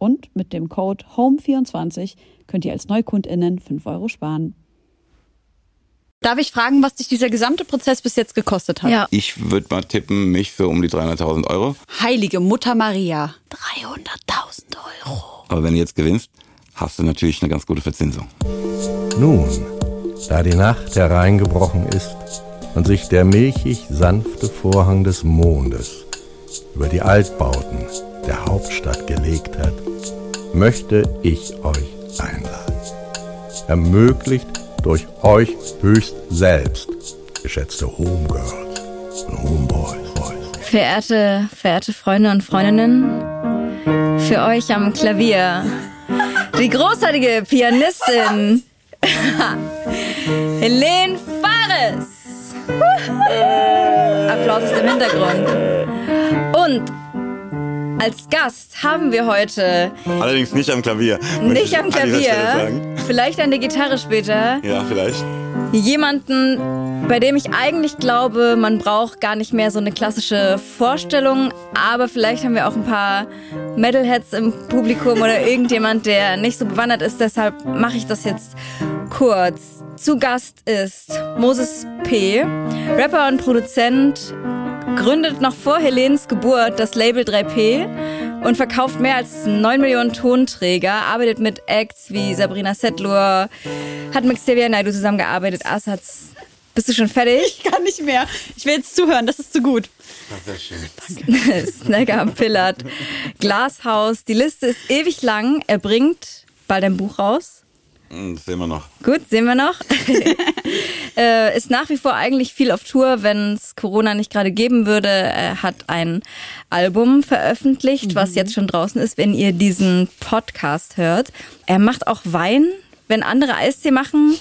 Und mit dem Code HOME24 könnt ihr als NeukundInnen 5 Euro sparen. Darf ich fragen, was dich dieser gesamte Prozess bis jetzt gekostet hat? Ja. Ich würde mal tippen, mich für um die 300.000 Euro. Heilige Mutter Maria. 300.000 Euro. Aber wenn du jetzt gewinnst, hast du natürlich eine ganz gute Verzinsung. Nun, da die Nacht hereingebrochen ist und sich der milchig sanfte Vorhang des Mondes über die Altbauten der Hauptstadt gelegt hat, möchte ich euch einladen. Ermöglicht durch euch höchst selbst, geschätzte Homegirls und Homeboys. Verehrte, verehrte Freunde und Freundinnen, für euch am Klavier die großartige Pianistin Helene Fares. Applaus aus dem Hintergrund. Und als Gast haben wir heute Allerdings nicht am Klavier. nicht am Klavier, vielleicht an der Gitarre später, Ja, vielleicht. jemanden, bei dem ich eigentlich glaube, man braucht gar nicht mehr so eine klassische Vorstellung, aber vielleicht haben wir auch ein paar Metalheads im Publikum oder irgendjemand, der nicht so bewandert ist, deshalb mache ich das jetzt kurz. Zu Gast ist Moses P., Rapper und Produzent, gründet noch vor Helens Geburt das Label 3P und verkauft mehr als 9 Millionen Tonträger, arbeitet mit Acts wie Sabrina Settler, hat mit Xavier Naidoo zusammengearbeitet, Assats. Bist du schon fertig? Ich kann nicht mehr. Ich will jetzt zuhören, das ist zu gut. Sehr schön. Snacker Pillard, Glashaus. Die Liste ist ewig lang. Er bringt bald ein Buch raus. Hm, Das sehen wir noch. Gut, sehen wir noch. äh, ist nach wie vor eigentlich viel auf Tour, wenn es Corona nicht gerade geben würde. Er hat ein Album veröffentlicht, was jetzt schon draußen ist, wenn ihr diesen Podcast hört. Er macht auch Wein, wenn andere Eistee machen.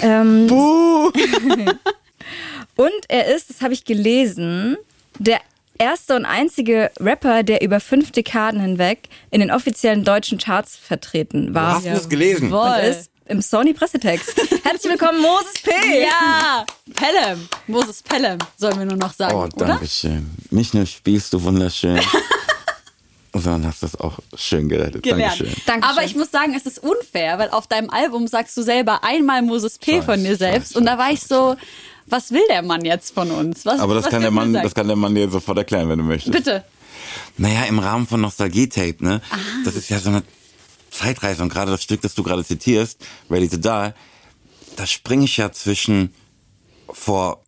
Ähm, und er ist, das habe ich gelesen, der erste und einzige Rapper, der über fünf Dekaden hinweg in den offiziellen deutschen Charts vertreten war. Hast du es gelesen? Und ist im Sony Pressetext. Herzlich willkommen, Moses P. Ja, Pelham. Moses Pelham, sollen wir nur noch sagen, Oh, danke schön. Nicht nur spielst du wunderschön, sondern hast das auch schön gerettet. Gelernt. Dankeschön. Dankeschön. Aber ich muss sagen, es ist unfair, weil auf deinem Album sagst du selber einmal Moses P. weiß, von dir selbst. weiß, und da war ich so, was will der Mann jetzt von uns? Was, Aber das was kann, der Mann, sagen? das kann der Mann dir sofort erklären, wenn du möchtest. Bitte. Naja, im Rahmen von Nostalgie-Tape, ne? Das ist ja so eine Zeitreise und gerade das Stück, das du gerade zitierst, Ready to Die, da springe ich ja zwischen vor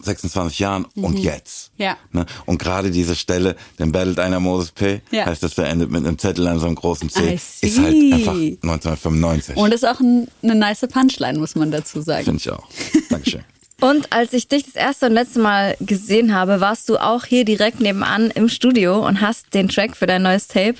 26 Jahren und jetzt. Ja. Ne? Und gerade diese Stelle, dann battelt einer Moses P., Ja. heißt das beendet mit einem Zettel an so einem großen C, ist halt einfach 1995. Und ist auch ein, eine nice Punchline, muss man dazu sagen. Finde ich auch. Dankeschön. Und als ich dich das erste und letzte Mal gesehen habe, warst du auch hier direkt nebenan im Studio und hast den Track für dein neues Tape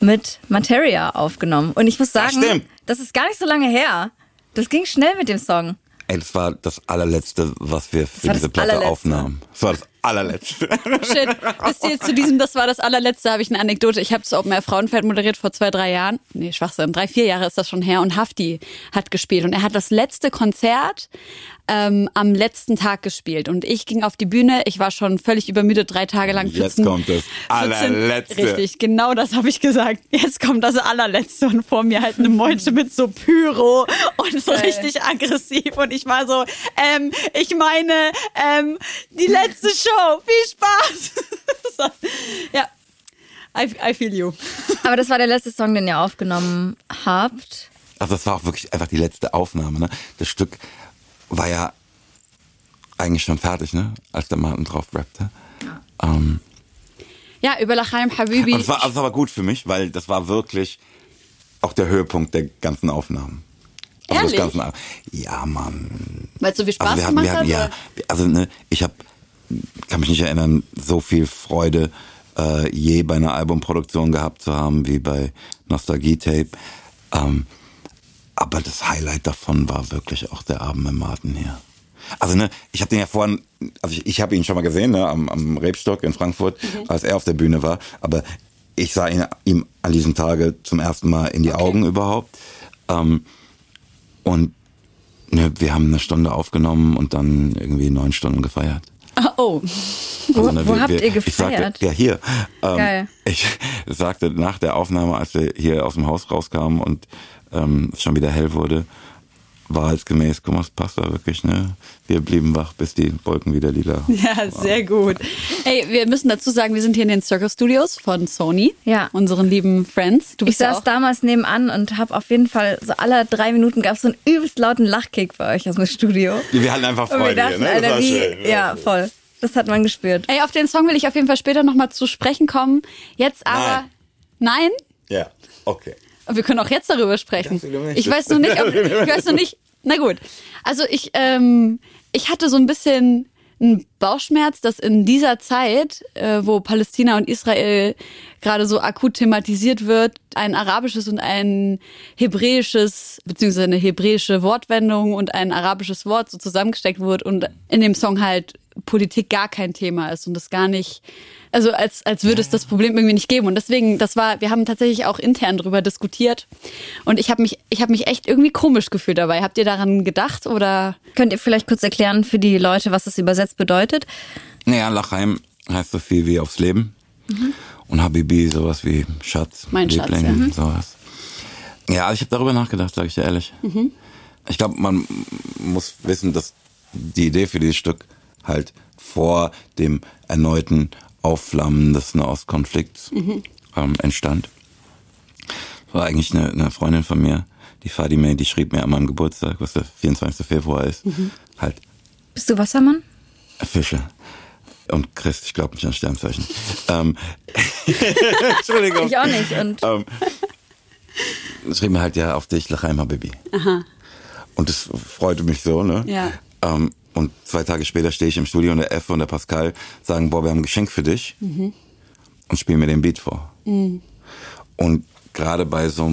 mit Materia aufgenommen. Und ich muss Das sagen, stimmt. das ist gar nicht so lange her. Das ging schnell mit dem Song. Ey, das war das allerletzte, was wir für diese das Platte allerletzte. aufnahmen. Das war das allerletzte. Shit. Wisst ihr, zu diesem, das war das allerletzte, habe ich eine Anekdote. Ich habe das Open Air Frauenfeld moderiert vor zwei, drei Jahren. Nee, Schwachsinn. Drei, vier Jahre ist das schon her. Und Hafti hat gespielt. Und er hat das letzte Konzert ähm, am letzten Tag gespielt. Und ich ging auf die Bühne. Ich war schon völlig übermüdet, drei Tage lang. Jetzt 14, kommt das allerletzte. Richtig, genau das habe ich gesagt. Jetzt kommt das allerletzte. Und vor mir halt eine Meute mit so Pyro und so richtig aggressiv. Und ich war so, ähm, ich meine, ähm, die letzte Show. Viel Spaß. so, ja. I, I feel you. Aber das war der letzte Song, den ihr aufgenommen habt. Also das war auch wirklich einfach die letzte Aufnahme. Ne? Das Stück war ja eigentlich schon fertig, ne? als der Martin drauf rappte. Ähm, Ja, über Lachaim Habibi. und es war, also es war gut für mich, weil das war wirklich auch der Höhepunkt der ganzen Aufnahmen. Also Ehrlich? Das ganze, ja, Mann. Weil es so viel Spaß Also wir hatten, gemacht wir hatten, hat? ja, also ne, ich habe, kann mich nicht erinnern, so viel Freude äh, je bei einer Albumproduktion gehabt zu haben wie bei Nostalgie Tape. Ähm, aber das Highlight davon war wirklich auch der Abend mit Martin hier. Also ne, ich habe den ja vorhin, also ich, ich habe ihn schon mal gesehen ne, am, am Rebstock in Frankfurt, als er auf der Bühne war. Aber ich sah ihn, ihm an diesem Tage zum ersten Mal in die Augen überhaupt. Ähm, und ne, wir haben eine Stunde aufgenommen und dann irgendwie neun Stunden gefeiert. Ah, oh. Wo, Also, ne, wo wir- habt wir- ihr Ich sagte, gefeiert? ja, hier. Ähm, Geil. Ich sagte nach der Aufnahme, als wir hier aus dem Haus rauskamen und ähm, schon wieder hell wurde, wahrheitsgemäß, guck mal, es passt da wirklich, ne? Wir blieben wach, bis die Wolken wieder lila. Ja, sehr gut. Ey, wir müssen dazu sagen, wir sind hier in den Circle Studios von Sony. Ja. Unseren lieben Friends. Du Ich saß auch damals nebenan und habe auf jeden Fall so alle drei Minuten gab es so einen übelst lauten Lachkick bei euch aus dem Studio. Wir hatten einfach Freude dachten, hier, ne? Das Alter, war wie, schön. ja, voll. Das hat man gespürt. Ey, auf den Song will ich auf jeden Fall später nochmal zu sprechen kommen. Jetzt aber. Nein? Ja, okay. Wir können auch jetzt darüber sprechen. Ich weiß nur nicht, ob, ich weiß nur nicht. Na gut. Also ich, ähm, ich hatte so ein bisschen einen Bauchschmerz, dass in dieser Zeit, äh, wo Palästina und Israel gerade so akut thematisiert wird, ein arabisches und ein hebräisches, beziehungsweise eine hebräische Wortwendung und ein arabisches Wort so zusammengesteckt wird und in dem Song halt Politik gar kein Thema ist und das gar nicht, also als, als würde es das Problem irgendwie nicht geben. Und deswegen, das war, wir haben tatsächlich auch intern drüber diskutiert. Und ich habe mich, ich habe mich echt irgendwie komisch gefühlt dabei. Habt ihr daran gedacht oder? Könnt ihr vielleicht kurz erklären für die Leute, was das übersetzt bedeutet? Naja, Lachheim heißt so viel wie aufs Leben. Und Habibi sowas wie Schatz, Mein Schatz, Liebling, ja. Mhm. sowas. Ja, ich habe darüber nachgedacht, sage ich dir ehrlich. Ich glaube, man muss wissen, dass die Idee für dieses Stück halt vor dem erneuten Aufflammen des Nahostkonflikts Mhm. ähm, entstand. Das war eigentlich eine, eine Freundin von mir, die Fadime, die schrieb mir an meinem Geburtstag, was der 24. Februar ist, Mhm. halt Bist du Wassermann? Fische. Und Christ, ich glaube nicht an Sternzeichen. ähm, Entschuldigung. Ich auch nicht. Und Ähm, schrieb mir halt ja auf dich, Lachaima Baby. Aha. Und das freute mich so, ne? Ja. Ähm, und zwei Tage später stehe ich im Studio und der F und der Pascal sagen, boah, wir haben ein Geschenk für dich. Mhm. Und spielen mir den Beat vor. Und gerade bei so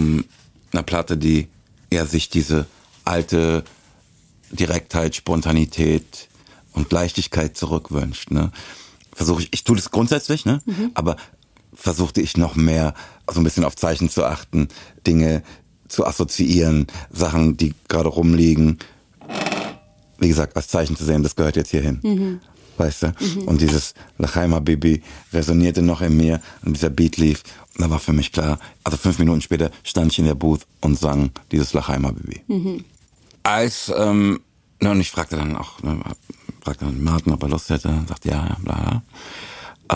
einer Platte, die ja sich diese alte Direktheit, Spontanität und Leichtigkeit zurückwünscht, ne? Versuche ich, ich tue das grundsätzlich, ne? Aber versuchte ich noch mehr so ein bisschen auf Zeichen zu achten, Dinge zu assoziieren, Sachen, die gerade rumliegen, wie gesagt, als Zeichen zu sehen, das gehört jetzt hierhin. Weißt du? Und dieses Lachaima Baby resonierte noch in mir und dieser Beat lief. Und da war für mich klar, also fünf Minuten später stand ich in der Booth und sang dieses Lachaima Baby. Als, ähm, ne, und ich fragte dann auch, ne, fragte dann Martin, ob er Lust hätte, sagte ja, ja, bla, bla.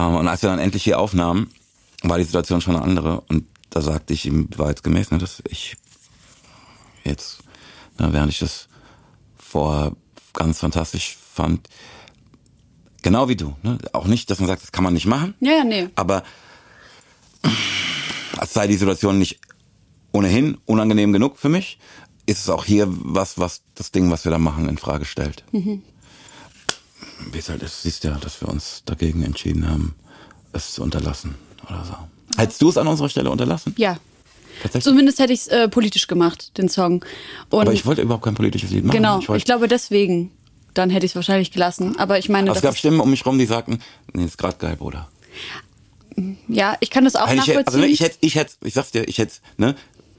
Ähm, und als wir dann endlich hier aufnahmen, war die Situation schon eine andere. Und da sagte ich ihm wahrheitsgemäß, ne, dass ich jetzt, ne, während ich das vorher ganz fantastisch fand, genau wie du, ne, auch nicht, dass man sagt, das kann man nicht machen, Ja, ja, nee. aber als sei die Situation nicht ohnehin unangenehm genug für mich, ist es auch hier was, was das Ding, was wir da machen, in Frage stellt. Wie es halt ist, siehst ja, dass wir uns dagegen entschieden haben, es zu unterlassen oder so. Hättest du es an unserer Stelle unterlassen? Ja. Tatsächlich. Zumindest hätte ich es äh, politisch gemacht, den Song. Und Aber ich wollte überhaupt kein politisches Lied machen. genau, Ich ich, glaube deswegen. Dann hätte ich es wahrscheinlich gelassen. Aber ich meine, aber es gab Stimmen um mich rum, die sagten, nee, ist gerade geil, Bruder. ja, ich kann das auch ich, nachvollziehen. also ne, ich hätte, ich hätte, ich sag's dir, ich hätte, ne,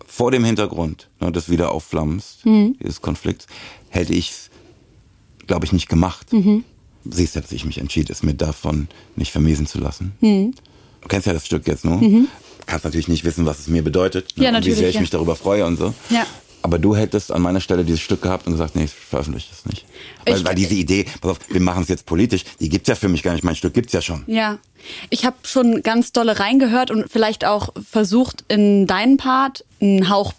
vor dem Hintergrund ne, des Wiederaufflammens Mhm. dieses Konflikts, hätte ich's, glaube ich, nicht gemacht. Mhm. Siehst ja, dass ich mich entschied, es mir davon nicht vermiesen zu lassen. Mhm. Du kennst ja das Stück jetzt nur. Kannst natürlich nicht wissen, was es mir bedeutet. Ne, Ja, und natürlich, Wie sehr ich ja. mich darüber freue und so. Ja. Aber du hättest an meiner Stelle dieses Stück gehabt und gesagt, nee, ich veröffentliche das nicht. Weil, weil diese Idee, pass auf, wir machen es jetzt politisch, die gibt's ja für mich gar nicht. Mein Stück gibt's ja schon. Ja, ich habe schon ganz dolle reingehört und vielleicht auch versucht, in deinen Part einen Hauch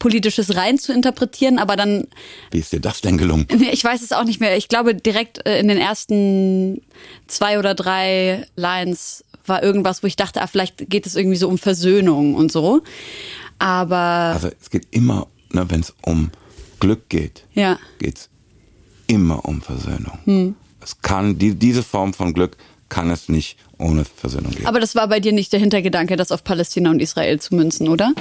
politisches rein zu interpretieren, aber dann, Wie ist dir das denn gelungen? ich weiß es auch nicht mehr. Ich glaube, direkt äh, in den ersten zwei oder drei Lines war irgendwas, wo ich dachte, ah, vielleicht geht es irgendwie so um Versöhnung und so. Aber Also es geht immer, ne, wenn es um Glück geht, ja, geht's immer um Versöhnung. Hm. Es kann, die, diese Form von Glück kann es nicht ohne Versöhnung geben. aber das war bei dir nicht der Hintergedanke, das auf Palästina und Israel zu münzen, oder?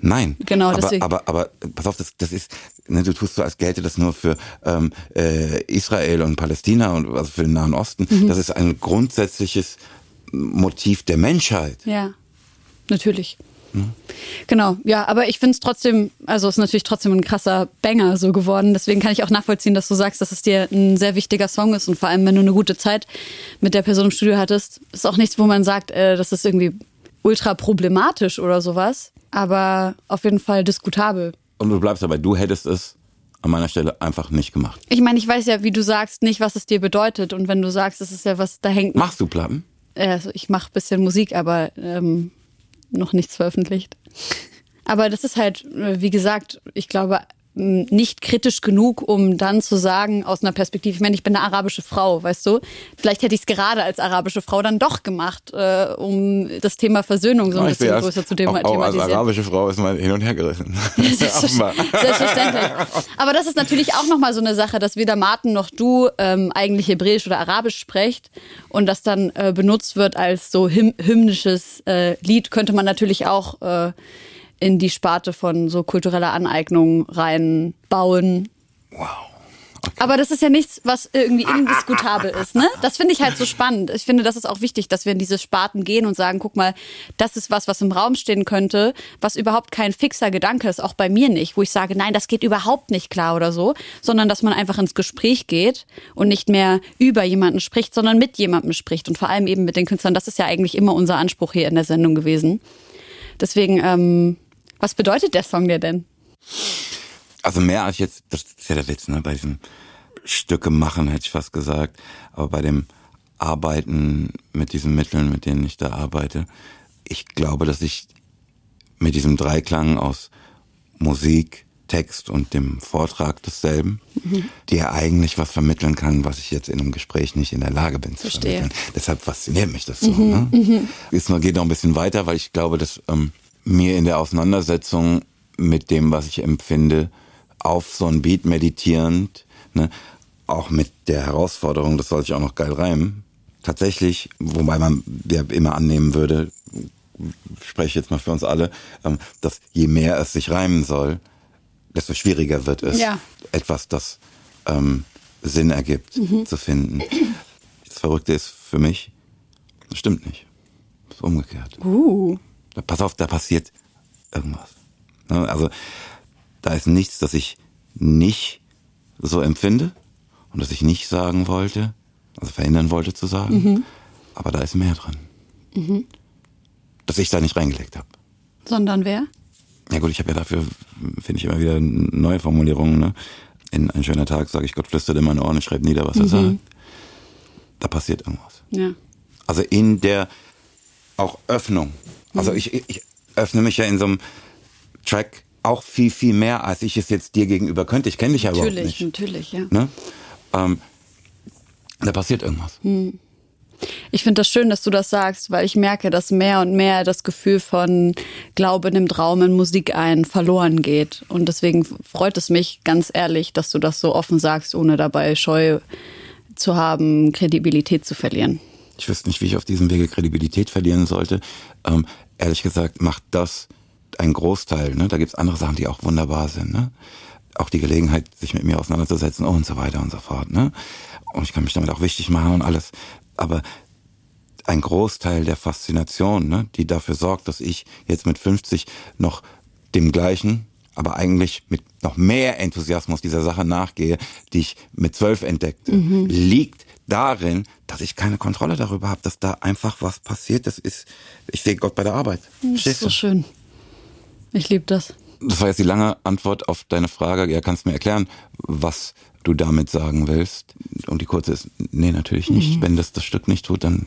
Nein. Genau, aber, deswegen. aber, aber pass auf, das, das ist, ne, du tust so, als gelte das nur für ähm, äh, Israel und Palästina und also für den Nahen Osten. Mhm. Das ist ein grundsätzliches Motiv der Menschheit. Ja, natürlich. Genau, ja, aber ich finde es trotzdem, also es ist natürlich trotzdem ein krasser Banger so geworden. Deswegen kann ich auch nachvollziehen, dass du sagst, dass es dir ein sehr wichtiger Song ist. Und vor allem, wenn du eine gute Zeit mit der Person im Studio hattest, ist auch nichts, wo man sagt, äh, das ist irgendwie ultra problematisch oder sowas. Aber auf jeden Fall diskutabel. Und du bleibst dabei, du hättest es an meiner Stelle einfach nicht gemacht. Ich meine, ich weiß ja, wie du sagst, nicht, was es dir bedeutet. Und wenn du sagst, es ist ja was, da hängt. Machst du Platten? Äh, Also ich mache bisschen Musik, aber ähm, noch nichts veröffentlicht. Aber das ist halt, äh, wie gesagt, ich glaube, nicht kritisch genug, um dann zu sagen, aus einer Perspektive, ich meine, ich bin eine arabische Frau, weißt du? Vielleicht hätte ich es gerade als arabische Frau dann doch gemacht, äh, um das Thema Versöhnung so ein ich bisschen größer zu dem auch, auch als arabische Frau ist man hin und her gerissen. Selbstverständlich. Aber das ist natürlich auch nochmal so eine Sache, dass weder Martin noch du ähm, eigentlich Hebräisch oder Arabisch sprecht und das dann äh, benutzt wird als so hym hymnisches äh, Lied, könnte man natürlich auch äh, in die Sparte von so kultureller Aneignung reinbauen. Wow. Aber das ist ja nichts, was irgendwie indiskutabel ist, ne? Das finde ich halt so spannend. Ich finde, das ist auch wichtig, dass wir in diese Sparten gehen und sagen, guck mal, das ist was, was im Raum stehen könnte, was überhaupt kein fixer Gedanke ist, auch bei mir nicht, wo ich sage, nein, das geht überhaupt nicht klar oder so, sondern dass man einfach ins Gespräch geht und nicht mehr über jemanden spricht, sondern mit jemandem spricht und vor allem eben mit den Künstlern. Das ist ja eigentlich immer unser Anspruch hier in der Sendung gewesen. Deswegen, ähm, was bedeutet der Song dir denn? Also mehr als jetzt, das ist ja der Witz, ne? Bei diesem Stücke machen, hätte ich fast gesagt. Aber bei dem Arbeiten mit diesen Mitteln, mit denen ich da arbeite, ich glaube, dass ich mit diesem Dreiklang aus Musik, Text und dem Vortrag desselben, dir eigentlich was vermitteln kann, was ich jetzt in einem Gespräch nicht in der Lage bin zu Verstehe. vermitteln. Deshalb fasziniert mich das so. Ne? Es nur- geht noch ein bisschen weiter, weil ich glaube, dass ähm, mir in der Auseinandersetzung mit dem, was ich empfinde, auf so ein Beat meditierend, ne, auch mit der Herausforderung, das soll sich auch noch geil reimen, tatsächlich, wobei man ja immer annehmen würde, spreche ich jetzt mal für uns alle, ähm, dass je mehr es sich reimen soll, desto schwieriger wird es, Ja. etwas, das ähm, Sinn ergibt, zu finden. Das Verrückte ist für mich, das stimmt nicht. Das ist umgekehrt. Uh. Pass auf, da passiert irgendwas. Ne, Also da ist nichts, das ich nicht so empfinde und das ich nicht sagen wollte, also verhindern wollte zu sagen. Aber da ist mehr drin. Das ich da nicht reingelegt habe. Sondern wer? Ja gut, ich habe ja dafür, finde ich immer wieder neue Formulierungen. Ne? In ein schöner Tag sage ich, Gott flüstert in meine Ohren, ich schreibe nieder, was er sagt. Da passiert irgendwas. Ja. Also in der auch Öffnung. Also Mhm. ich, ich öffne mich ja in so einem Track auch viel, viel mehr, als ich es jetzt dir gegenüber könnte. Ich kenne dich ja überhaupt Natürlich, nicht. natürlich, ja. Ne? Ähm, da passiert irgendwas. Ich finde das schön, dass du das sagst, weil ich merke, dass mehr und mehr das Gefühl von Glaube nimmt Raum in Musik ein verloren geht. Und deswegen freut es mich ganz ehrlich, dass du das so offen sagst, ohne dabei Scheu zu haben, Kredibilität zu verlieren. Ich wüsste nicht, wie ich auf diesem Wege Kredibilität verlieren sollte. Ähm, ehrlich gesagt macht das ein Großteil. Ne? Da gibt's andere Sachen, die auch wunderbar sind. Ne? Auch die Gelegenheit, sich mit mir auseinanderzusetzen und so weiter und so fort. Ne? Und ich kann mich damit auch wichtig machen und alles. Aber ein Großteil der Faszination, ne, die dafür sorgt, dass ich jetzt mit 50 noch dem gleichen, aber eigentlich mit noch mehr Enthusiasmus dieser Sache nachgehe, die ich mit zwölf entdeckte, liegt darin, dass ich keine Kontrolle darüber habe, dass da einfach was passiert. Das ist, ich sehe Gott bei der Arbeit. Das ist so schön. Ich liebe das. Das war jetzt die lange Antwort auf deine Frage. Ja, kannst du mir erklären, was du damit sagen willst? Und die kurze ist, nee, natürlich nicht. Mhm. Wenn das das Stück nicht tut, dann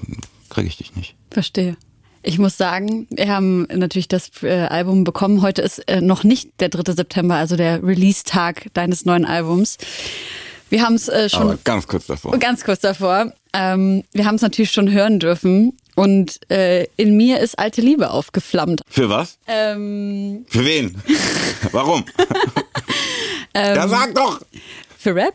kriege ich dich nicht. Verstehe. Ich muss sagen, wir haben natürlich das äh, Album bekommen. Heute ist äh, noch nicht der 3. September, also der Release-Tag deines neuen Albums. Wir haben es äh, schon. Aber ganz kurz davor. Ganz kurz davor. Ähm, wir haben es natürlich schon hören dürfen. Und äh, in mir ist alte Liebe aufgeflammt. Für was? Ähm, Für wen? Warum? ähm, ja, sag doch! Für Rap?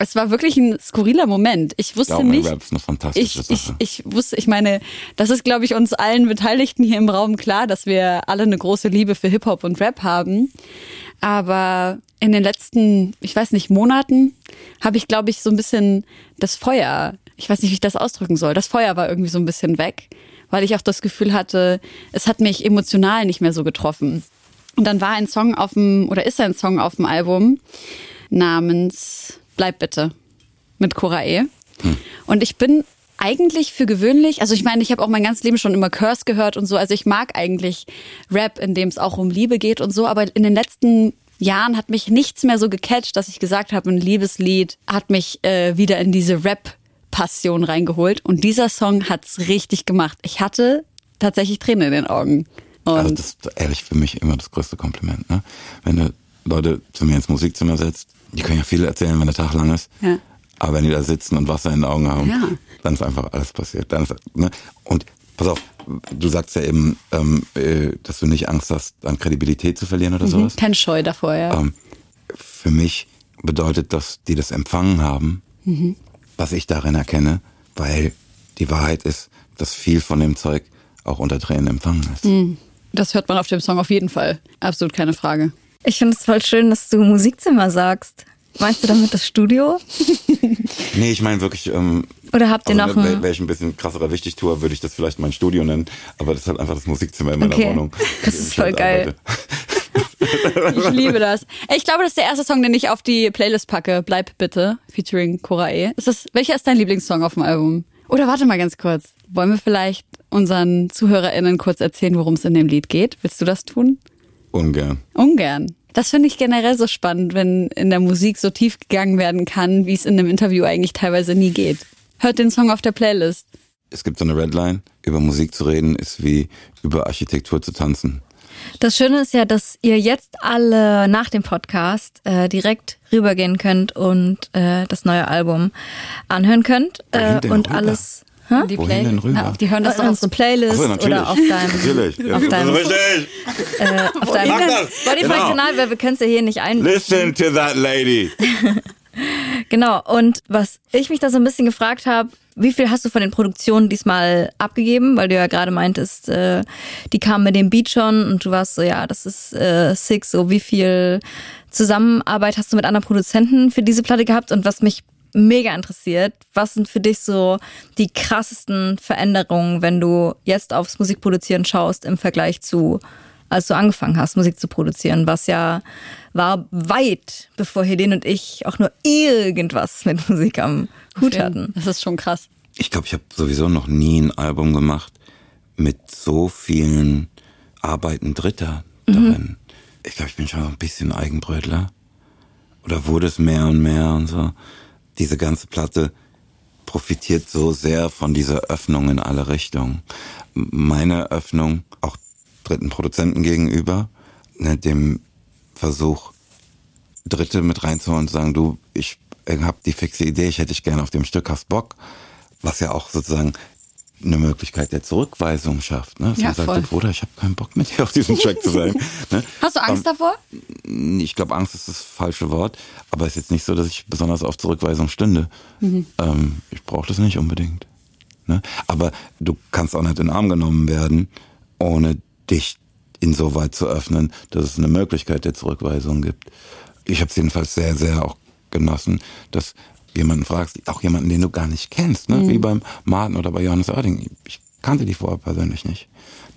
Es war wirklich ein skurriler Moment. Ich wusste ja, nicht. Rap ist eine fantastische ich, ich, ich wusste, ich meine, das ist, glaube ich, uns allen Beteiligten hier im Raum klar, dass wir alle eine große Liebe für Hip-Hop und Rap haben. Aber in den letzten, ich weiß nicht, Monaten habe ich, glaube ich, so ein bisschen das Feuer ich weiß nicht, wie ich das ausdrücken soll. Das Feuer war irgendwie so ein bisschen weg, weil ich auch das Gefühl hatte, es hat mich emotional nicht mehr so getroffen. Und dann war ein Song auf dem, oder ist ein Song auf dem Album namens Bleib bitte mit Cora E. Hm. Und ich bin eigentlich für gewöhnlich, also ich meine, ich habe auch mein ganzes Leben schon immer Curse gehört und so, also ich mag eigentlich Rap, in dem es auch um Liebe geht und so, aber in den letzten Jahren hat mich nichts mehr so gecatcht, dass ich gesagt habe, ein Liebeslied hat mich äh, wieder in diese Rap Passion reingeholt und dieser Song hat's richtig gemacht. Ich hatte tatsächlich Tränen in den Augen. Und also das ist ehrlich für mich immer das größte Kompliment. Ne? Wenn du Leute zu mir ins Musikzimmer setzt, die können ja viel erzählen, wenn der Tag lang ist. Ja. Aber wenn die da sitzen und Wasser in den Augen haben, ja. dann ist einfach alles passiert. Dann ist, ne? Und pass auf, du sagst ja eben, ähm, äh, dass du nicht Angst hast, an Kredibilität zu verlieren oder mhm, sowas. Kein Scheu davor, ja. Ähm, für mich bedeutet das, die das empfangen haben, mhm was ich darin erkenne, weil die Wahrheit ist, dass viel von dem Zeug auch unter Tränen empfangen ist. Hm. Das hört man auf dem Song auf jeden Fall. Absolut keine Frage. Ich finde es voll schön, dass du Musikzimmer sagst. Meinst du damit das Studio? nee, ich meine wirklich. Ähm, Oder habt ihr also, noch ein. Wäre ich ein bisschen krasserer Wichtigtour, würde ich das vielleicht mein Studio nennen. Aber das ist halt einfach das Musikzimmer in meiner okay. Wohnung. Das ist voll halt geil. Ich liebe das. Ich glaube, das ist der erste Song, den ich auf die Playlist packe. Bleib bitte, featuring Cora E. Ist das, welcher ist dein Lieblingssong auf dem Album? Oder warte mal ganz kurz. Wollen wir vielleicht unseren ZuhörerInnen kurz erzählen, worum es in dem Lied geht? Willst du das tun? Ungern. Ungern. Das finde ich generell so spannend, wenn in der Musik so tief gegangen werden kann, wie es in einem Interview eigentlich teilweise nie geht. Hört den Song auf der Playlist. Es gibt so eine Redline. Über Musik zu reden ist wie über Architektur zu tanzen. Das Schöne ist ja, dass ihr jetzt alle nach dem Podcast äh, direkt rübergehen könnt und äh, das neue Album anhören könnt äh, und rüber? alles. Huh? Die, Play Na, die hören das auf unsere Playlist so, oder auf deinem, natürlich. auf deinem, äh, auf deinem Spotify-Kanal, weil wir können es ja hier nicht ein. Listen to that lady. genau. Und was ich mich da so ein bisschen gefragt habe, wie viel hast du von den Produktionen diesmal abgegeben? Weil du ja gerade meintest, äh, die kamen mit dem Beat schon und du warst so, ja, das ist äh, Six. So, wie viel Zusammenarbeit hast du mit anderen Produzenten für diese Platte gehabt? Und was mich mega interessiert, was sind für dich so die krassesten Veränderungen, wenn du jetzt aufs Musikproduzieren schaust im Vergleich zu als du angefangen hast, Musik zu produzieren, was ja war weit, bevor Helene und ich auch nur irgendwas mit Musik am Hut hatten. Das ist schon krass. Ich glaube, ich habe sowieso noch nie ein Album gemacht mit so vielen Arbeiten Dritter mhm. darin. Mhm. Ich glaube, ich bin schon ein bisschen Eigenbrötler. Oder wurde es mehr und mehr und so. Diese ganze Platte profitiert so sehr von dieser Öffnung in alle Richtungen. Meine Öffnung, auch dritten Produzenten gegenüber, ne, dem Versuch, Dritte mit reinzuholen und zu sagen, du, ich habe die fixe Idee, ich hätte dich gerne auf dem Stück, hast Bock, was ja auch sozusagen eine Möglichkeit der Zurückweisung schafft. Ne? Dass ja, man sagt, voll. Bruder, ich habe keinen Bock mit dir auf diesem Track zu sein. Ne? Hast du Angst um, ähm, davor? Ich glaube, Angst ist das falsche Wort, aber es ist jetzt nicht so, dass ich besonders auf Zurückweisung stünde. Mhm. Ähm, ich brauche das nicht unbedingt. Ne? Aber du kannst auch nicht in den Arm genommen werden, ohne dich insoweit zu öffnen, dass es eine Möglichkeit der Zurückweisung gibt. Ich habe es jedenfalls sehr, sehr auch genossen, dass jemanden fragst, auch jemanden, den du gar nicht kennst, ne? Mhm. wie beim Martin oder bei Johannes Oerding. Ich kannte die vorher persönlich nicht.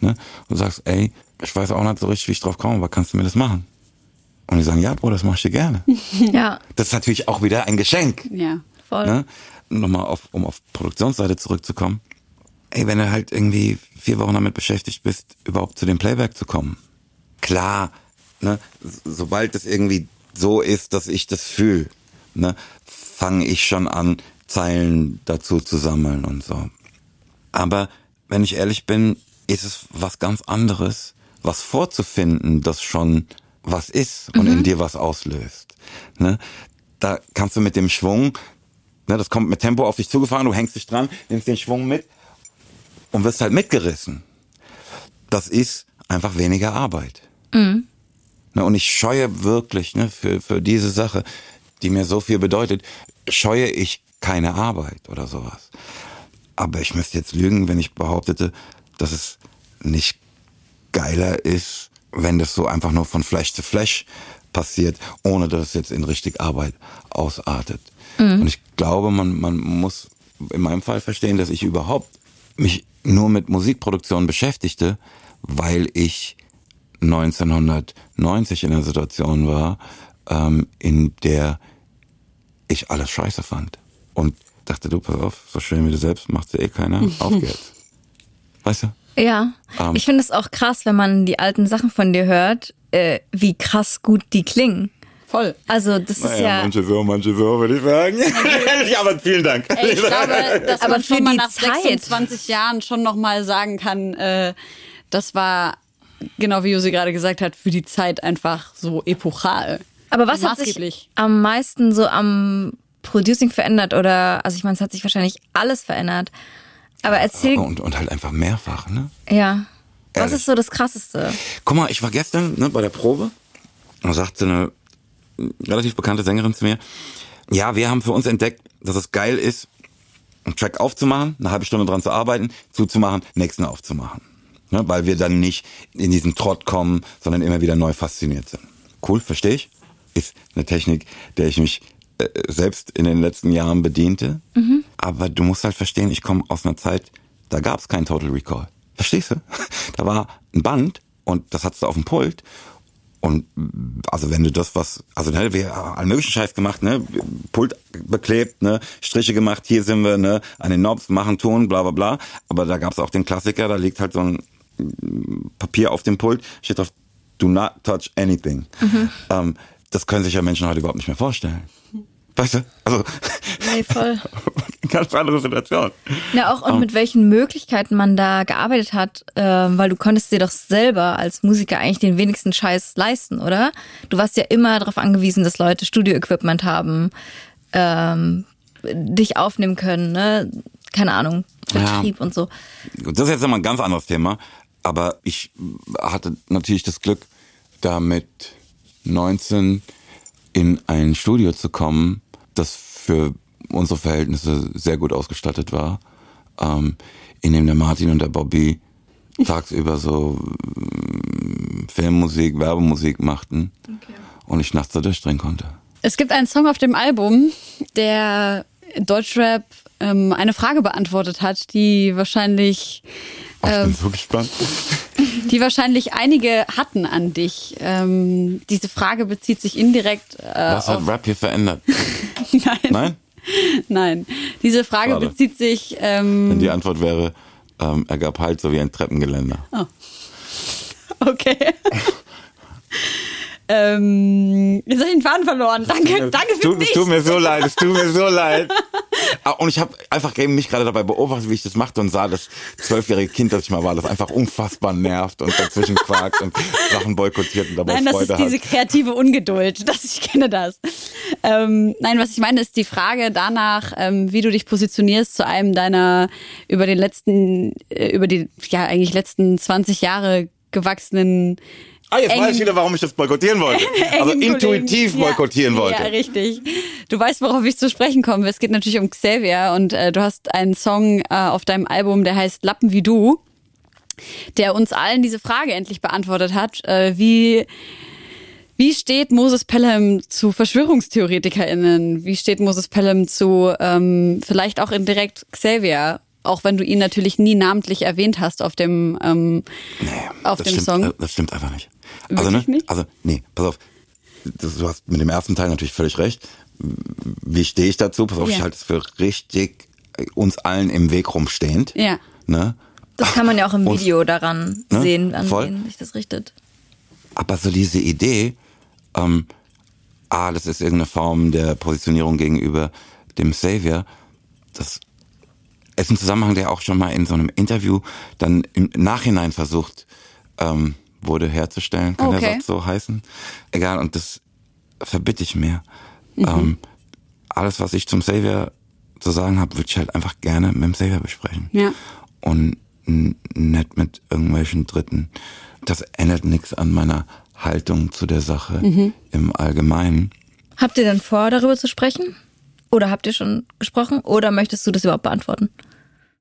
Ne? Und du sagst, ey, ich weiß auch nicht so richtig, wie ich drauf komme, aber kannst du mir das machen? Und die sagen, ja, Bruder, das mach ich dir gerne. ja. Das ist natürlich auch wieder ein Geschenk. Ja, voll. Ne? Nochmal auf, um auf Produktionsseite zurückzukommen. Ey, wenn du halt irgendwie vier Wochen damit beschäftigt bist, überhaupt zu dem Playback zu kommen. Klar ne, sobald es irgendwie so ist, dass ich das fühle, ne, fange ich schon an, Zeilen dazu zu sammeln und so. Aber wenn ich ehrlich bin, ist es was ganz anderes, was vorzufinden, das schon was ist und in dir was auslöst. Ne? Da kannst du mit dem Schwung, ne, das kommt mit Tempo auf dich zugefahren, du hängst dich dran, nimmst den Schwung mit und wirst halt mitgerissen. Das ist einfach weniger Arbeit. Ne, und ich scheue wirklich ne, für, für diese Sache, die mir so viel bedeutet, scheue ich keine Arbeit oder sowas. Aber ich müsste jetzt lügen, wenn ich behauptete, dass es nicht geiler ist, wenn das so einfach nur von Flash zu Flash passiert, ohne dass es jetzt in richtig Arbeit ausartet. Und ich glaube, man, man muss in meinem Fall verstehen, dass ich überhaupt mich nur mit Musikproduktion beschäftigte, weil ich 1990 in einer Situation war, ähm, in der ich alles scheiße fand. Und dachte, du, pass auf, so schön wie du selbst machst eh keiner, auf geht's. Weißt du? Ja, Ähm. ich finde es auch krass, wenn man die alten Sachen von dir hört, äh, wie krass gut die klingen. Voll. Also das ist ja, manche so, manche so, würde ich sagen. ja, aber vielen Dank. Ey, ich glaube, dass Aber man schon mal nach Zeit. 26 Jahren schon noch mal sagen kann, äh, das war, genau wie Josi gerade gesagt hat, für die Zeit einfach so epochal. Aber was hat sich am meisten so am Producing verändert oder, also ich meine, es hat sich wahrscheinlich alles verändert. Aber erzähl, und, und halt einfach mehrfach, ne? ja, was Ehrlich. ist so das Krasseste? Guck mal, ich war gestern ne, bei der Probe und sagte eine relativ bekannte Sängerin zu mir, ja, wir haben für uns entdeckt, dass es geil ist, einen Track aufzumachen, eine halbe Stunde dran zu arbeiten, zuzumachen, nächsten aufzumachen. Ne, weil wir dann nicht in diesen Trott kommen, sondern immer wieder neu fasziniert sind. Cool, verstehe ich. Ist eine Technik, der ich mich äh, selbst in den letzten Jahren bediente. Aber du musst halt verstehen, ich komme aus einer Zeit, da gab es kein Total Recall. Verstehst du? Da war ein Band und das hattest du auf dem Pult. Und also wenn du das was, also ne, wir haben allen möglichen Scheiß gemacht, ne, Pult beklebt, ne, Striche gemacht, hier sind wir, ne, an den Knobs, machen, tun, bla bla bla. Aber da gab's auch den Klassiker, da liegt halt so ein Papier auf dem Pult, steht drauf, do not touch anything. Ähm, das können sich ja Menschen heute überhaupt nicht mehr vorstellen. Weißt du? Also Nee, voll. ganz andere Situation. Ja, auch und mit welchen Möglichkeiten man da gearbeitet hat, äh, weil du konntest dir doch selber als Musiker eigentlich den wenigsten Scheiß leisten, oder? Du warst ja immer darauf angewiesen, dass Leute Studio-Equipment haben, ähm, dich aufnehmen können, ne? Keine Ahnung, Vertrieb und so. Das ist jetzt nochmal ein ganz anderes Thema. Aber ich hatte natürlich das Glück, da mit 19 in ein Studio zu kommen, das für unsere Verhältnisse sehr gut ausgestattet war. Ähm, in dem der Martin und der Bobby tagsüber so ähm, Filmmusik, Werbemusik machten und ich nachts da durchdrehen konnte. Es gibt einen Song auf dem Album, der Deutschrap ähm, eine Frage beantwortet hat, die wahrscheinlich, Oh, ich Ähm. bin so gespannt. die wahrscheinlich einige hatten an dich. Ähm, diese Frage bezieht sich indirekt. Äh, Was hat Rap hier verändert? nein, Nein? nein. Diese Frage Schade. bezieht sich. Ähm, Wenn die Antwort wäre, ähm, er gab halt so wie ein Treppengeländer. okay. ähm, jetzt habe ich den Faden verloren. Danke, danke es für tut, es tut mir so leid, es tut mir so leid. Ah, Und ich habe einfach mich gerade dabei beobachtet, wie ich das machte und sah, das zwölfjährige Kind, das ich mal war, das einfach unfassbar nervt und dazwischen quakt und Sachen boykottiert und dabei Nein, das Freude ist diese hat. kreative Ungeduld. Das, ich kenne das. Ähm, nein, was ich meine, ist die Frage danach, ähm, wie du dich positionierst zu einem deiner über den letzten, äh, über die, ja, eigentlich letzten 20 Jahre gewachsenen Ah, jetzt weiß ich engen- wieder, warum ich das boykottieren wollte. Also engen intuitiv Kollegen. boykottieren ja, wollte. Ja, richtig. Du weißt, worauf ich zu sprechen komme. Es geht natürlich um Xavier und äh, du hast einen Song äh, auf deinem Album, der heißt Lappen wie du, der uns allen diese Frage endlich beantwortet hat. Äh, wie wie steht Moses Pelham zu VerschwörungstheoretikerInnen? Wie steht Moses Pelham zu ähm, vielleicht auch indirekt Xavier? Auch wenn du ihn natürlich nie namentlich erwähnt hast auf dem ähm, auf das dem stimmt, Song. äh, Das stimmt einfach nicht. Also, Wirklich ne? nicht? Also, nee, pass auf. Das, du hast mit dem ersten Teil natürlich völlig recht. Wie stehe ich dazu? Pass auf, Ja. ich halte es für richtig äh, uns allen im Weg rumstehend. Ja. Ne? Das kann man ja auch im Und- Video daran Ne? sehen, an Voll. wen sich das richtet. aber so diese Idee, ähm, ah, das ist irgendeine Form der Positionierung gegenüber dem Savior, das ist ein Zusammenhang, der auch schon mal in so einem Interview dann im Nachhinein versucht ähm, wurde herzustellen. Kann Okay. der Satz so heißen? Egal, und das verbitte ich mir. Ähm, alles, was ich zum Savior zu sagen habe, würde ich halt einfach gerne mit dem Savior besprechen. Ja. Und nicht mit irgendwelchen Dritten. Das ändert nichts an meiner Haltung zu der Sache im Allgemeinen. Habt ihr denn vor, darüber zu sprechen? Oder habt ihr schon gesprochen? Oder möchtest du das überhaupt beantworten?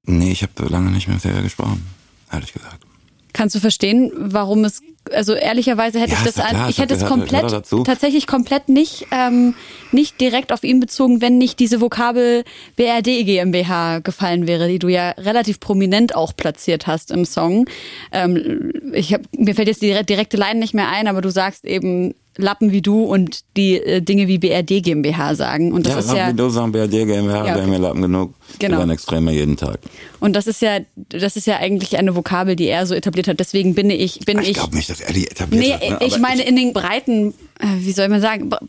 Nee, ich habe lange nicht mit dem Savior gesprochen, ehrlich gesagt. Kannst du verstehen, warum es, also ehrlicherweise hätte Ja, ich das, klar, ich hätte es komplett, tatsächlich komplett nicht, ähm, nicht direkt auf ihn bezogen, wenn nicht diese Vokabel BRD GmbH gefallen wäre, die du ja relativ prominent auch platziert hast im Song. Ähm, ich hab, mir fällt jetzt die dire- direkte Line nicht mehr ein, aber du sagst eben Lappen wie du und die äh, Dinge wie BRD GmbH sagen. Und das ja, ist ja, wie du sagen, BRD GmbH, Ja, wir okay. haben ja Lappen genug. Genau. Wir werden extremer jeden Tag. und das ist ja, das ist ja eigentlich eine Vokabel, die er so etabliert hat. Deswegen bin ich, bin Ich ich, glaube nicht, dass er die etabliert Nee, hat. Ne? ich meine in den breiten, äh, wie soll man sagen, bre-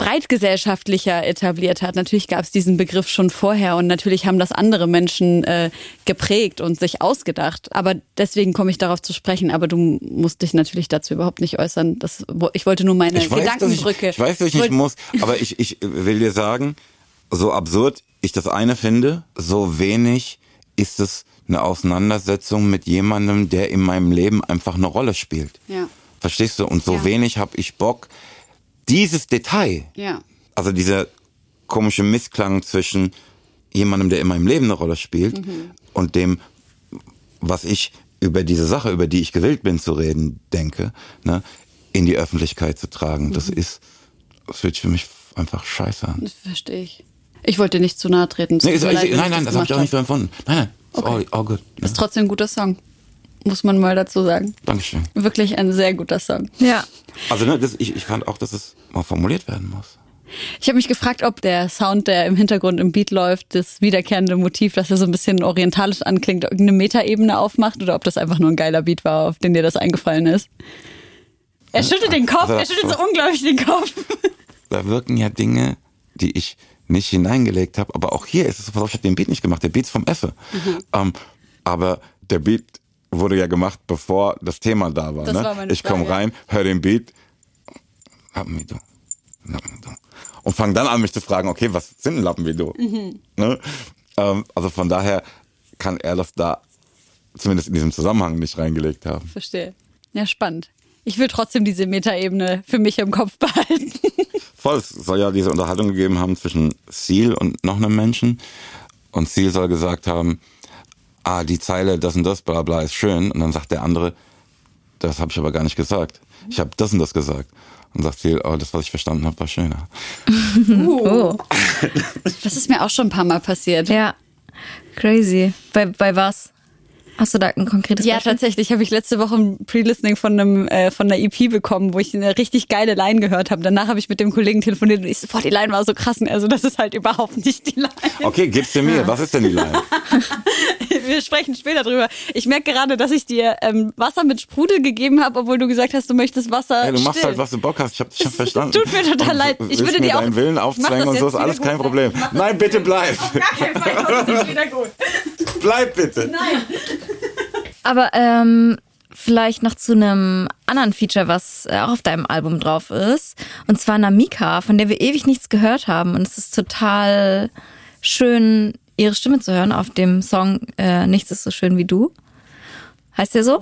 breitgesellschaftlicher etabliert hat. Natürlich gab es diesen Begriff schon vorher und natürlich haben das andere Menschen äh, geprägt und sich ausgedacht. Aber deswegen komme ich darauf zu sprechen. Aber du musst dich natürlich dazu überhaupt nicht äußern. Das, ich wollte nur meine ich weiß, dass ich, Gedankenbrücke. ich weiß, dass ich nicht muss, aber ich, ich will dir sagen, so absurd ich das eine finde, so wenig ist es eine Auseinandersetzung mit jemandem, der in meinem Leben einfach eine Rolle spielt. Ja. Verstehst du? Und so Ja. wenig habe ich Bock, dieses Detail, Ja. also dieser komische Missklang zwischen jemandem, der in meinem Leben eine Rolle spielt Mhm. und dem, was ich über diese Sache, über die ich gewillt bin zu reden, denke, ne, in die Öffentlichkeit zu tragen. Das Mhm. ist, das fühlt sich für mich einfach scheiße an. Das verstehe ich. Ich wollte dir nicht zu nahe treten. Nee, ist, leid, wenn nein, nein, das habe ich auch nicht so empfunden. Nein, nein, ist all, all good. Ne? Ist trotzdem ein guter Song. Muss man mal dazu sagen. Dankeschön. Wirklich ein sehr guter Song. Ja. Also ne, das, ich, ich fand auch, dass es mal formuliert werden muss. Ich habe mich gefragt, ob der Sound, der im Hintergrund im Beat läuft, das wiederkehrende Motiv, dass er so ein bisschen orientalisch anklingt, irgendeine Metaebene aufmacht oder ob das einfach nur ein geiler Beat war, auf den dir das eingefallen ist. Er schüttelt den Kopf, Also, er schüttelt so unglaublich den Kopf. da wirken ja Dinge, die ich nicht hineingelegt habe. Aber auch hier ist es so, pass auf, ich habe den Beat nicht gemacht. Der Beat ist vom Effe. Mhm. Ähm, aber der Beat wurde ja gemacht, bevor das Thema da war. Das ne? war ich komme rein, höre den Beat, Lappen wie du. Lappen wie du. Und fange dann an, mich zu fragen, okay, was sind denn Lappen wie du? Mhm. Ne? Ähm, also von daher kann er das da zumindest in diesem Zusammenhang nicht reingelegt haben. Verstehe. Ja, spannend. Ich will trotzdem diese Metaebene für mich im Kopf behalten. Voll, es soll ja diese Unterhaltung gegeben haben zwischen Seal und noch einem Menschen. Und Seal soll gesagt haben, ah, die Zeile, das und das, bla bla, ist schön. Und dann sagt der andere, das habe ich aber gar nicht gesagt. Ich habe das und das gesagt. Und sagt Seal, oh, das, was ich verstanden habe, war schöner. Oh. Das ist mir auch schon ein paar Mal passiert. Ja. Crazy. Bei, bei was? Hast du da ein konkretes Ja, Beispiel? tatsächlich habe ich letzte Woche ein Pre-Listening von einem äh, von einer EP bekommen, wo ich eine richtig geile Line gehört habe. Danach habe ich mit dem Kollegen telefoniert und ich so, boah, die Line war so krass. Also das ist halt überhaupt nicht die Line. Okay, gib's dir mir. Was ist denn die Line? Wir sprechen später drüber. Ich merke gerade, dass ich dir ähm, Wasser mit Sprudel gegeben habe, obwohl du gesagt hast, du möchtest Wasser Hey, du machst still. halt, was du Bock hast. Ich habe dich schon verstanden. tut mir total leid. Ich willst würde mir dir auch- deinen Willen aufzwängen das und so ist alles kein. Problem. Nein, bitte bleib. Gar kein Fall, kommt es wieder gut. Bleib bitte. Nein. Aber ähm, vielleicht noch zu einem anderen Feature, was äh, auch auf deinem Album drauf ist. Und zwar Namika, von der wir ewig nichts gehört haben. Und es ist total schön, ihre Stimme zu hören auf dem Song äh, Nichts ist so schön wie du. Heißt der so?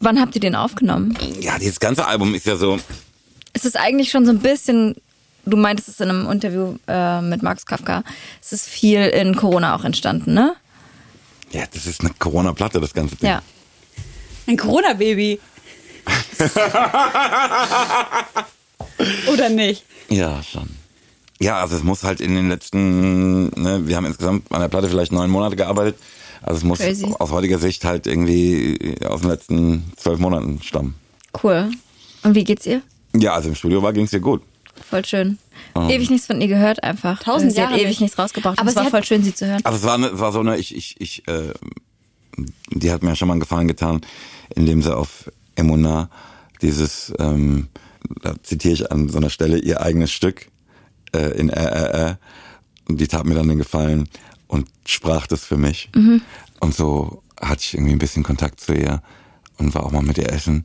Wann habt ihr den aufgenommen? Ja, dieses ganze Album ist ja so, Es ist eigentlich schon so ein bisschen, du meintest es in einem Interview äh, mit Max Kafka, es ist viel in Corona auch entstanden, ne? Ja, das ist eine Corona-Platte, das ganze Ding. Ja. Ein Corona-Baby. Oder nicht? Ja, schon. Ja, also es muss halt in den letzten, ne, wir haben insgesamt an der Platte vielleicht neun Monate gearbeitet. Also es muss Crazy. aus heutiger Sicht halt irgendwie aus den letzten zwölf Monaten stammen. Cool. Und wie geht's ihr? Ja, also im Studio war ging's dir gut. Voll schön. Ewig nichts von ihr gehört einfach. Tausend sie hat Jahre ewig nicht. nichts rausgebracht. Aber Aber es war hat- voll schön, sie zu hören. Also es war, eine, war so eine, ich, ich, ich, äh, die hat mir schon mal einen Gefallen getan, indem sie auf Emuna dieses, ähm, da zitiere ich an so einer Stelle ihr eigenes Stück äh, in RRR und die tat mir dann den Gefallen und sprach das für mich. Und so hatte ich irgendwie ein bisschen Kontakt zu ihr und war auch mal mit ihr essen.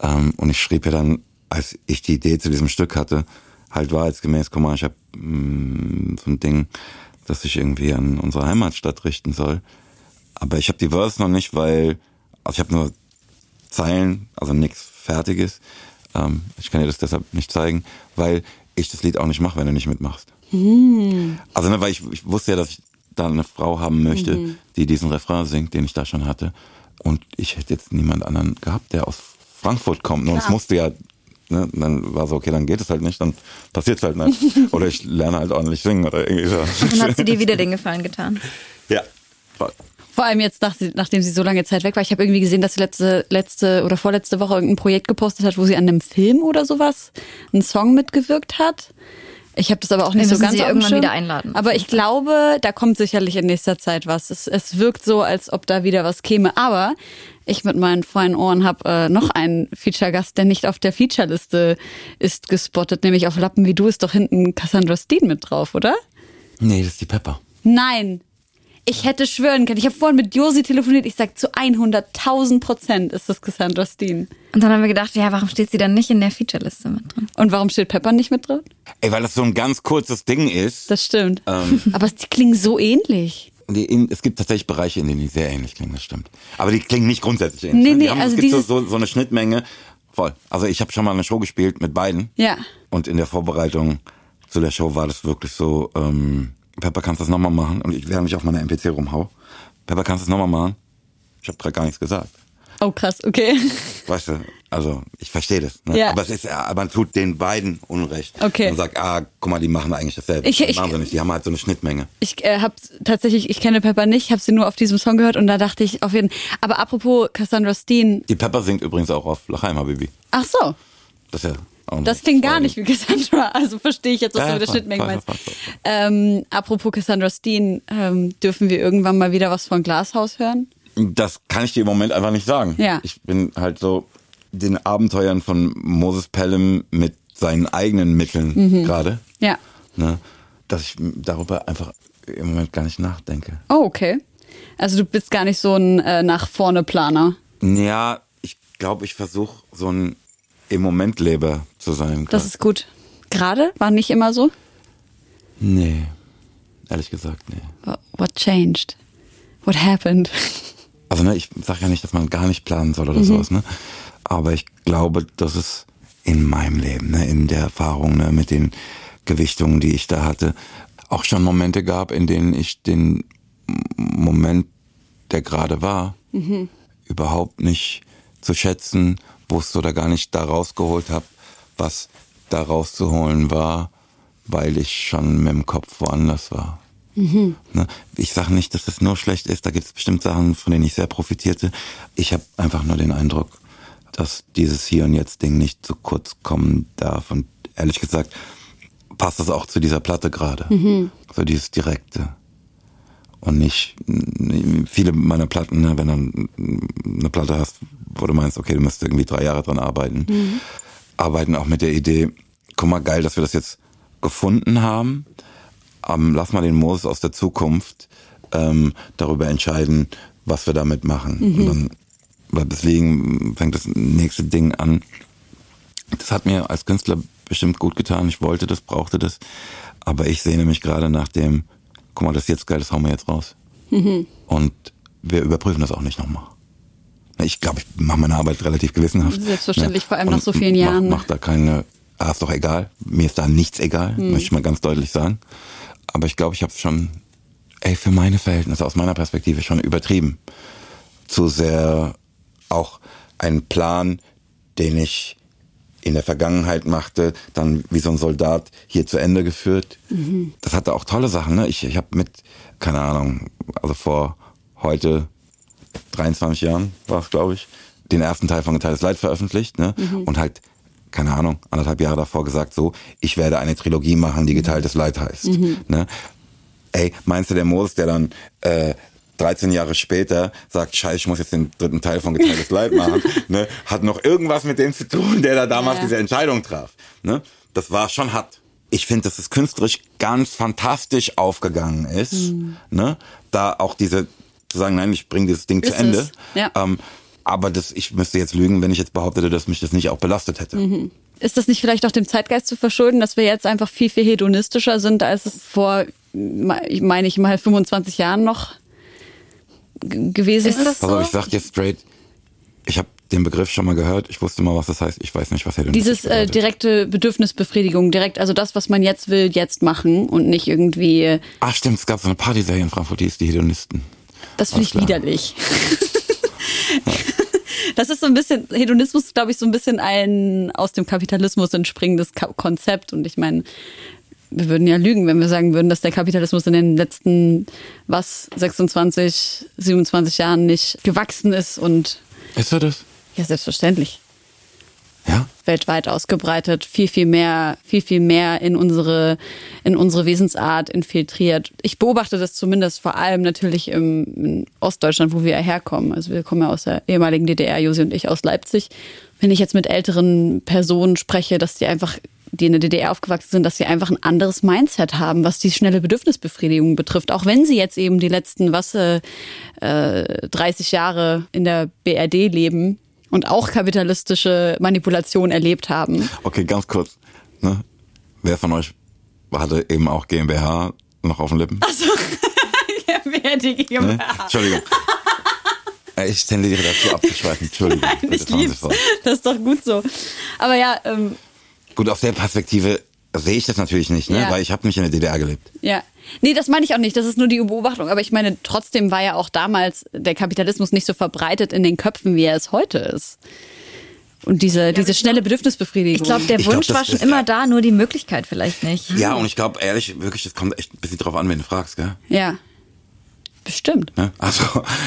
Ähm, und ich schrieb ihr dann, als ich die Idee zu diesem Stück hatte, halt wahrheitsgemäß, guck mal, ich habe so ein Ding, das sich irgendwie an unsere Heimatstadt richten soll. Aber ich habe die Verse noch nicht, weil, also ich habe nur Zeilen, also nichts Fertiges. Ähm, ich kann dir das deshalb nicht zeigen, weil ich das Lied auch nicht mache, wenn du nicht mitmachst. Also, ne, weil ich, ich wusste ja, dass ich da eine Frau haben möchte, die diesen Refrain singt, den ich da schon hatte. Und ich hätte jetzt niemand anderen gehabt, der aus Frankfurt kommt. Und es musste ja, ne, dann war so, okay, dann geht es halt nicht, dann passiert es halt nicht. oder ich lerne halt ordentlich singen oder irgendwie so. Dann hat sie dir wieder den Gefallen getan. Ja. voll. Vor allem jetzt, nach, nachdem sie so lange Zeit weg war. Ich habe irgendwie gesehen, dass sie letzte, letzte oder vorletzte Woche irgendein Projekt gepostet hat, wo sie an einem Film oder sowas einen Song mitgewirkt hat. Ich habe das aber auch nicht Wir so ganz sie irgendwann wieder einladen. Aber ich glaube, da kommt sicherlich in nächster Zeit was. Es, es wirkt so, als ob da wieder was käme. Aber ich mit meinen feinen Ohren habe äh, noch einen Feature-Gast, der nicht auf der Feature-Liste ist, gespottet. Nämlich auf Lappen wie du ist doch hinten Cassandra Steen mit drauf, oder? Nee, das ist die Pepper. Nein. Ich hätte schwören können. Ich habe vorhin mit Josi telefoniert. Ich sag zu 100.000 Prozent ist das Cassandra Steen. Und dann haben wir gedacht, ja, warum steht sie dann nicht in der Featureliste mit drin? Und warum steht Pepper nicht mit drin? Ey, weil das so ein ganz kurzes Ding ist. Das stimmt. Ähm. Aber die klingen so ähnlich. Die es gibt tatsächlich Bereiche, in denen die sehr ähnlich klingen, das stimmt. Aber die klingen nicht grundsätzlich ähnlich. Nee, ne? nee, haben, also es gibt so, so eine Schnittmenge. Voll. Also ich habe schon mal eine Show gespielt mit beiden. Ja. Und in der Vorbereitung zu der Show war das wirklich so, ähm, Pepper, kannst du das nochmal machen? Und ich während ich auf meiner MPC rumhau. Pepper, kannst du das nochmal machen? Ich habe gerade gar nichts gesagt. Oh, krass, okay. Weißt du, also ich verstehe das. Ne? Ja. Aber es ist, ja, man tut den beiden Unrecht. Okay. Und sagt, ah, guck mal, die machen eigentlich dasselbe. Ich- ich- machen sie nicht. Die haben halt so eine Schnittmenge. Ich äh, habe tatsächlich, ich kenne Pepper nicht, habe sie nur auf diesem Song gehört und da dachte ich auf jeden Aber apropos Cassandra Steen. Die Pepper singt übrigens auch auf Lachheim, Habibi. Ach so, Das ist ja das klingt gar nicht wie Cassandra. Also verstehe ich jetzt, was Ja, du mit der Schnittmenge meinst. Ähm, apropos Cassandra Steen, ähm, dürfen wir irgendwann mal wieder was von Glashaus hören? Das kann ich dir im Moment einfach nicht sagen. Ja. Ich bin halt so den Abenteuern von Moses Pelham mit seinen eigenen Mitteln Mhm. gerade, Ja. ne, dass ich darüber einfach im Moment gar nicht nachdenke. Oh, okay. Also du bist gar nicht so ein äh, nach vorne Planer. Ja, ich glaube, ich versuche so ein im Moment Leber zu sein. Das ist gut. Gerade war nicht immer so. nee, ehrlich gesagt, nee. Wha- What changed? What happened? Also ne, ich sage ja nicht, dass man gar nicht planen soll oder Mhm. sowas, ne? Aber ich glaube, dass es in meinem Leben, ne, in der Erfahrung, ne, mit den Gewichtungen, die ich da hatte, auch schon Momente gab, in denen ich den Moment, der gerade war, Mhm. überhaupt nicht zu schätzen wusste oder gar nicht da rausgeholt habe, was da rauszuholen war, weil ich schon mit dem Kopf woanders war. Ne? Ich sage nicht, dass es nur schlecht ist, da gibt es bestimmt Sachen, von denen ich sehr profitierte. Ich habe einfach nur den Eindruck, dass dieses Hier und Jetzt Ding nicht zu kurz kommen darf. Und ehrlich gesagt passt das auch zu dieser Platte gerade. So dieses Direkte. Und nicht viele meiner Platten, ne, wenn du eine Platte hast, wo du meinst, okay, du müsstest irgendwie drei Jahre dran arbeiten, arbeiten auch mit der Idee, guck mal, geil, dass wir das jetzt gefunden haben. Ähm, lass mal den Moses aus der Zukunft ähm, darüber entscheiden, was wir damit machen. Und dann, weil deswegen fängt das nächste Ding an. Das hat mir als Künstler bestimmt gut getan. Ich wollte das, brauchte das. Aber ich sehne mich gerade nach dem, guck mal, das ist jetzt geil, das hauen wir jetzt raus. Und wir überprüfen das auch nicht nochmal. Ich glaube, ich mache meine Arbeit relativ gewissenhaft. Selbstverständlich, vor allem nach so vielen Jahren, ne? Mach, da keine, ah, ist doch egal. Mir ist da nichts egal, Hm. möchte ich mal ganz deutlich sagen. Aber ich glaube, ich habe es schon, ey, für meine Verhältnisse, aus meiner Perspektive schon übertrieben. Zu sehr auch ein Plan, den ich in der Vergangenheit machte, dann wie so ein Soldat hier zu Ende geführt. Das hatte auch tolle Sachen. Ne? Ich, ich habe mit, keine Ahnung, also vor heute 23 Jahren war es, glaube ich, den ersten Teil von Geteiltes Leid veröffentlicht ne? und halt, keine Ahnung, anderthalb Jahre davor gesagt, so, ich werde eine Trilogie machen, die Geteiltes Leid heißt. Ne? Ey, meinst du, der Moses, der dann äh, 13 Jahre später sagt, scheiße, ich muss jetzt den dritten Teil von Geteiltes Leid machen, ne, hat noch irgendwas mit dem zu tun, der da damals Ja, diese Entscheidung traf. Ne? Das war schon hart. Ich finde, dass es künstlerisch ganz fantastisch aufgegangen ist, Mhm. ne? da auch diese, zu sagen, nein, ich bringe dieses Ding Ist zu Ende. ja. Ähm, aber das, ich müsste jetzt lügen, wenn ich jetzt behauptete, dass mich das nicht auch belastet hätte. Mhm. Ist das nicht vielleicht auch dem Zeitgeist zu verschulden, dass wir jetzt einfach viel, viel hedonistischer sind, als es vor, meine ich mal, 25 Jahren noch gewesen ist? Das so? ich sag dir straight, ich habe den Begriff schon mal gehört, ich wusste mal, was das heißt, ich weiß nicht, was hedonistisch Dieses äh, direkte Bedürfnisbefriedigung, direkt, also das, was man jetzt will, jetzt machen und nicht irgendwie, äh, Ah, stimmt, es gab so eine Partyserie in Frankfurt, die ist die Hedonisten. das finde ich klar. widerlich. Das ist so ein bisschen, Hedonismus, glaube ich, so ein bisschen ein aus dem Kapitalismus entspringendes Konzept. Und ich meine, wir würden ja lügen, wenn wir sagen würden, dass der Kapitalismus in den letzten, was, 26, 27 Jahren nicht gewachsen ist und Ist er das? ja, selbstverständlich Ja? weltweit ausgebreitet, viel, viel mehr, viel, viel mehr in unsere, in unsere Wesensart infiltriert. Ich beobachte das zumindest vor allem natürlich im, in Ostdeutschland, wo wir herkommen. Also wir kommen ja aus der ehemaligen DDR, Josi und ich aus Leipzig. Wenn ich jetzt mit älteren Personen spreche, dass die einfach, die in der DDR aufgewachsen sind, dass sie einfach ein anderes Mindset haben, was die schnelle Bedürfnisbefriedigung betrifft. Auch wenn sie jetzt eben die letzten, was, äh, äh, 30 Jahre in der BRD leben und auch kapitalistische Manipulation erlebt haben. Okay, ganz kurz. Ne? Wer von euch hatte eben auch GmbH noch auf den Lippen? Also, ja, wer die Ne? GmbH. Entschuldigung. Äh, Ich tendiere dazu abzuschweifen. Entschuldigung. Nein, ich lieb's. Das ist doch gut so. Aber ja, ähm, Gut, aus der Perspektive sehe ich das natürlich nicht, ne? Ja. weil ich habe nicht in der DDR gelebt. ja. Nee, das meine ich auch nicht. Das ist nur die Beobachtung. Aber ich meine, trotzdem war ja auch damals der Kapitalismus nicht so verbreitet in den Köpfen, wie er es heute ist. Und diese, diese schnelle Bedürfnisbefriedigung. Ich glaube, der Ich glaub, Wunsch das war schon ist- immer da, nur die Möglichkeit vielleicht nicht. Ja, und ich glaube ehrlich, wirklich, das kommt echt ein bisschen drauf an, wenn du fragst, gell? Ja. Bestimmt. Ne? Also,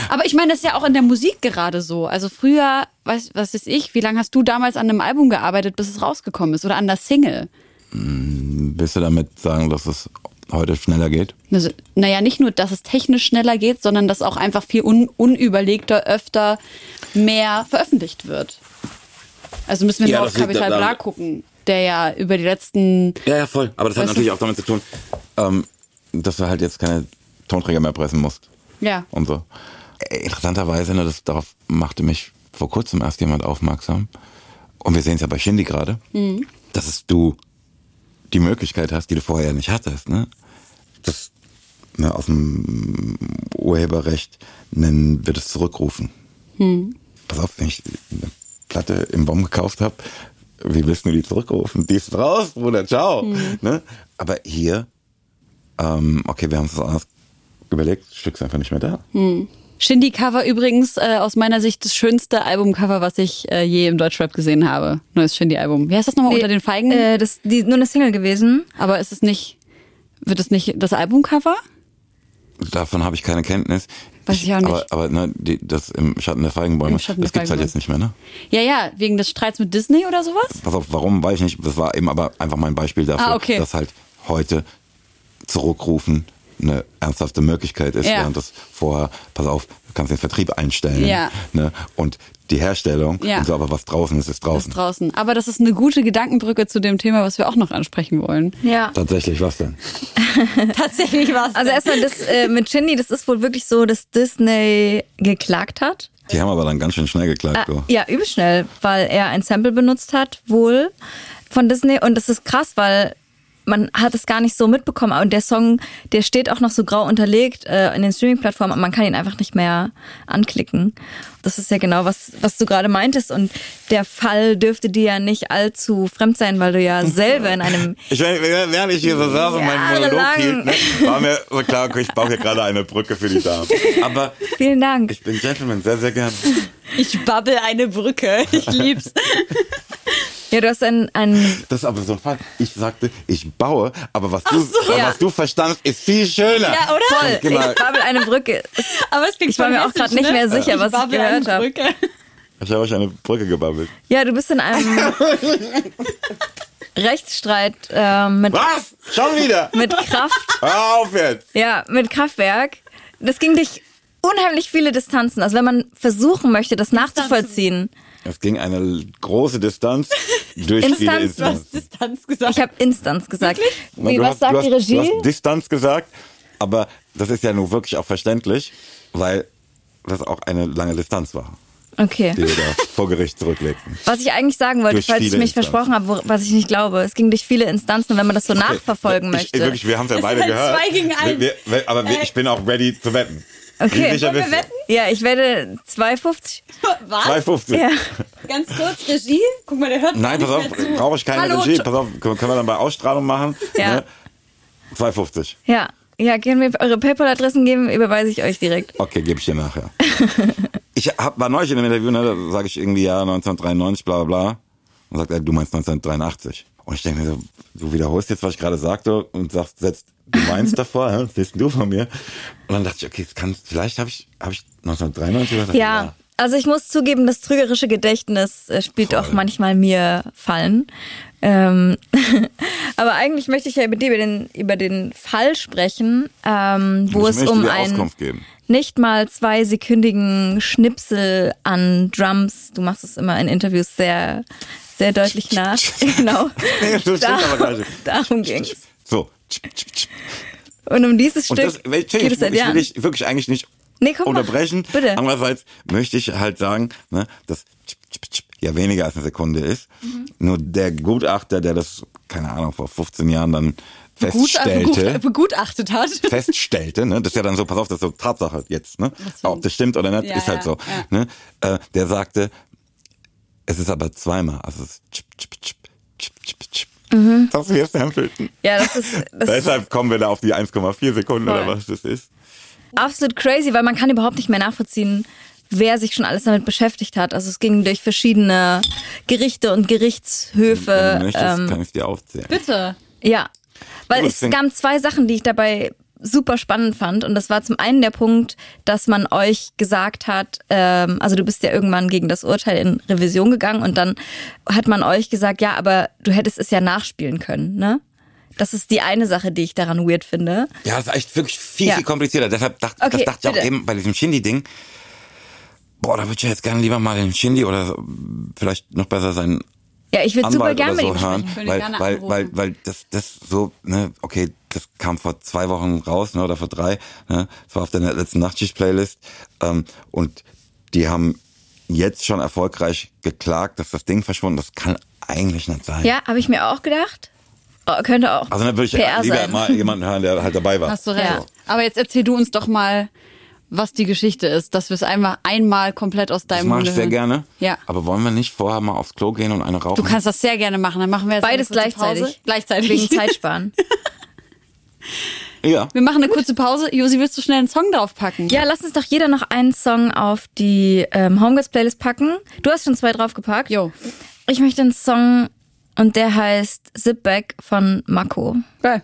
Aber ich meine, das ist ja auch in der Musik gerade so. Also früher, was, was weiß ich, wie lange hast du damals an einem Album gearbeitet, bis es rausgekommen ist? Oder an der Single? willst du damit sagen, dass es heute schneller geht? Also, naja, nicht nur, dass es technisch schneller geht, sondern dass auch einfach viel un unüberlegter, öfter mehr veröffentlicht wird. Also müssen wir Ja, nur auf daran- Bra gucken, der ja über die letzten. Ja, ja, voll. Aber das hat natürlich auch damit zu tun, ähm, dass du halt jetzt keine Tonträger mehr pressen musst. Ja. Und so. Äh, Interessanterweise, ne, das, darauf machte mich vor kurzem erst jemand aufmerksam. Und wir sehen es ja bei Shindy gerade, Mhm. dass es du die Möglichkeit hast, die du vorher nicht hattest. Ne? Das ne, aus dem Urheberrecht nennen wir das Zurückrufen. Mhm. Pass auf, wenn ich eine Platte im Baum gekauft habe, wie willst du die zurückrufen? Die ist raus, Bruder, ciao. Mhm. Ne? Aber hier, ähm, okay, wir haben anders überlegt, das Stück ist einfach nicht mehr da. Shindy Cover übrigens äh, aus meiner Sicht das schönste Albumcover, was ich äh, je im Deutschrap gesehen habe. Neues Shindy Album. Wie heißt das nochmal Nee, unter den Feigen? Äh, das die nur eine Single gewesen. Aber ist es nicht wird es nicht das Albumcover? Davon habe ich keine Kenntnis. Weiß ich auch nicht. Aber, aber ne, die, das im Schatten der Feigenbäume, Im Schatten das der gibt's halt jetzt nicht mehr, ne? Ja, ja, wegen des Streits mit Disney oder sowas? Pass auf, warum, weiß ich nicht. Das war eben aber einfach mein Beispiel dafür, Ah, okay. dass halt heute zurückrufen eine ernsthafte Möglichkeit ist, Ja. während das vorher, pass auf, du kannst den Vertrieb einstellen. Ja. Ne? Und die Herstellung, Ja. und so, aber was draußen ist, ist draußen. ist draußen. Aber das ist eine gute Gedankenbrücke zu dem Thema, was wir auch noch ansprechen wollen. Ja. Tatsächlich, was denn? Tatsächlich war Also erstmal das äh, mit Shindy, das ist wohl wirklich so, dass Disney geklagt hat. Die haben aber dann ganz schön schnell geklagt. Du. ja, übel schnell, weil er ein Sample benutzt hat, wohl von Disney. Und das ist krass, weil man hat es gar nicht so mitbekommen. Und der Song, der steht auch noch so grau unterlegt äh, in den Streaming-Plattformen und man kann ihn einfach nicht mehr anklicken. Das ist ja genau, was, was du gerade meintest. Und der Fall dürfte dir ja nicht allzu fremd sein, weil du ja selber in einem Ich meine, während ich hier so saß und meinen Monolog hielt, ne, war mir so klar, okay, ich baue hier gerade eine Brücke für die Damen. Aber Vielen Dank. ich bin Gentleman, sehr, sehr gern. Ich babbel eine Brücke. Ich lieb's. Ja, du hast ein, ein Das ist aber so ein Fall. Ich sagte, ich baue, aber was du, so. aber Ja. was du verstandest, ist viel schöner. Ja, oder? voll. Geh mal. Ich babbel eine Brücke. Aber es klingt Ich war mir auch grad nicht ne? mehr sicher, was ich gehört eine hab. Brücke. Ich habe euch eine Brücke gebabbelt. Ja, du bist in einem Rechtsstreit äh, mit, Was? Schon wieder? mit Kraft. Hör auf jetzt. Ja, mit Kraftwerk. Das ging dich unheimlich viele Distanzen. Also wenn man versuchen möchte, das nachzuvollziehen. Es ging eine große Distanz durch viele Instanz, Instanzen. Distanz gesagt. Ich habe Instanz gesagt. Wie, du was hast, sagt du hast, die Du Regie? hast Distanz gesagt, aber das ist ja nun wirklich auch verständlich, weil das auch eine lange Distanz war, Okay. die wir da vor Gericht zurücklegten. Was ich eigentlich sagen wollte, Durch falls ich viele mich Instanzen. versprochen habe, wo, was ich nicht glaube, es ging durch viele Instanzen und wenn man das so nachverfolgen ich, möchte. Wirklich, wir haben es ja beide halt gehört. zwei gegen einen. Wir, wir, aber wir, ich bin auch ready zu wetten. Okay. Wollen wir wetten? ja, ich werde 2,50. Was? 2,50. Ja. Ganz kurz, Regie. Guck mal, der hört Nein, pass auf, brauche ich keine Hallo, Regie. Pass auf, können wir dann bei Ausstrahlung machen. Ja. Ne? 2,50. Ja. Ja, können wir eure PayPal-Adressen geben, überweise ich euch direkt. Okay, gebe ich dir nachher. ich hab, war neulich in einem Interview, ne, da sage ich irgendwie ja 1993, bla bla bla. Und sagt er, du meinst 1983. Und ich denke mir so, du wiederholst jetzt, was ich gerade sagte und sagst, setzt du meinst davor, was willst denn du von mir? Und dann dachte ich, okay, es kann, vielleicht habe ich, hab ich 1993 gesagt. Ja. Also ich muss zugeben, das trügerische Gedächtnis äh, spielt Voll. auch manchmal mir Fallen. Ähm, aber eigentlich möchte ich ja über, die, über, den, über den Fall sprechen, ähm, wo Ich es um dir einen nicht mal zwei sekündigen Schnipsel an Drums, du machst es immer in Interviews sehr, sehr deutlich nach. genau. Nee, das nicht. Darum. So. tsch, tsch, tsch. Und um dieses Stück das, geht ich, es seit ich will Jahren. dich wirklich eigentlich nicht Nee, komm, mach. unterbrechen. Bitte. Andererseits möchte ich halt sagen, ne, dass ja weniger als eine Sekunde ist. Mhm. Nur der Gutachter, der das, keine Ahnung, vor 15 Jahren dann Gut, feststellte, gut, begutachtet hat. feststellte, ne, das ist ja dann so, pass auf, das ist so Tatsache jetzt, ne, ob das stimmt oder nicht, Ja, ist halt ja, so, ja. ne, äh, der sagte, es ist aber zweimal, also es ist tschip, tschip, tschip, tschip, tschip, tschip. Mhm. Das wir sampleten. Ja, das ist, das ist Deshalb kommen wir da auf die 1,4 Sekunden oder Voll. was das ist. absolut crazy, weil man kann überhaupt nicht mehr nachvollziehen, wer sich schon alles damit beschäftigt hat. Also es ging durch verschiedene Gerichte und Gerichtshöfe. Wenn du möchtest, ähm, kann ich dir aufzählen. Bitte. Ja, weil es gab zwei Sachen, die ich dabei super spannend fand. Und das war zum einen der Punkt, dass man euch gesagt hat, ähm, also du bist ja irgendwann gegen das Urteil in Revision gegangen und dann hat man euch gesagt, ja, aber du hättest es ja nachspielen können, ne? Das ist die eine Sache, die ich daran weird finde. Ja, das ist echt wirklich viel, Ja. viel komplizierter. Deshalb dachte, Okay, das dachte ich auch bitte. eben bei diesem Shindy-Ding. Boah, da würde ich ja jetzt gerne lieber mal den Shindy oder so, vielleicht noch besser sein Ja, ich würde super Anwalt gerne oder mit so ihm hören, sprechen. Würde weil, gerne weil, weil, weil das, das so, ne, okay, das kam vor zwei Wochen raus, ne, oder vor drei, ne, das war auf der letzten Nachtschicht-Playlist, ähm, und die haben jetzt schon erfolgreich geklagt, dass das Ding verschwunden, das kann eigentlich nicht sein. Ja, habe ich mir auch gedacht. Oh, könnte auch Also dann würde ich PR lieber sein. mal jemanden hören, der halt dabei war. Hast du recht. Ja. Aber jetzt erzähl du uns doch mal, was die Geschichte ist, dass wir es einmal, einmal komplett aus Das deinem mache ich sehr hören. gerne. Ja. Aber wollen wir nicht vorher mal aufs Klo gehen und eine rauchen? Du kannst das sehr gerne machen. Dann machen wir jetzt Beides gleichzeitig. Pause. Gleichzeitig. Wegen Zeitsparen. ja. Wir machen eine kurze Pause. Josi, willst du schnell einen Song draufpacken? Ja, lass uns doch jeder noch einen Song auf die ähm, Homegirls Playlist packen. Du hast schon zwei draufgepackt. Jo. Ich möchte einen Song und der heißt Zip Back von Mako. Geil.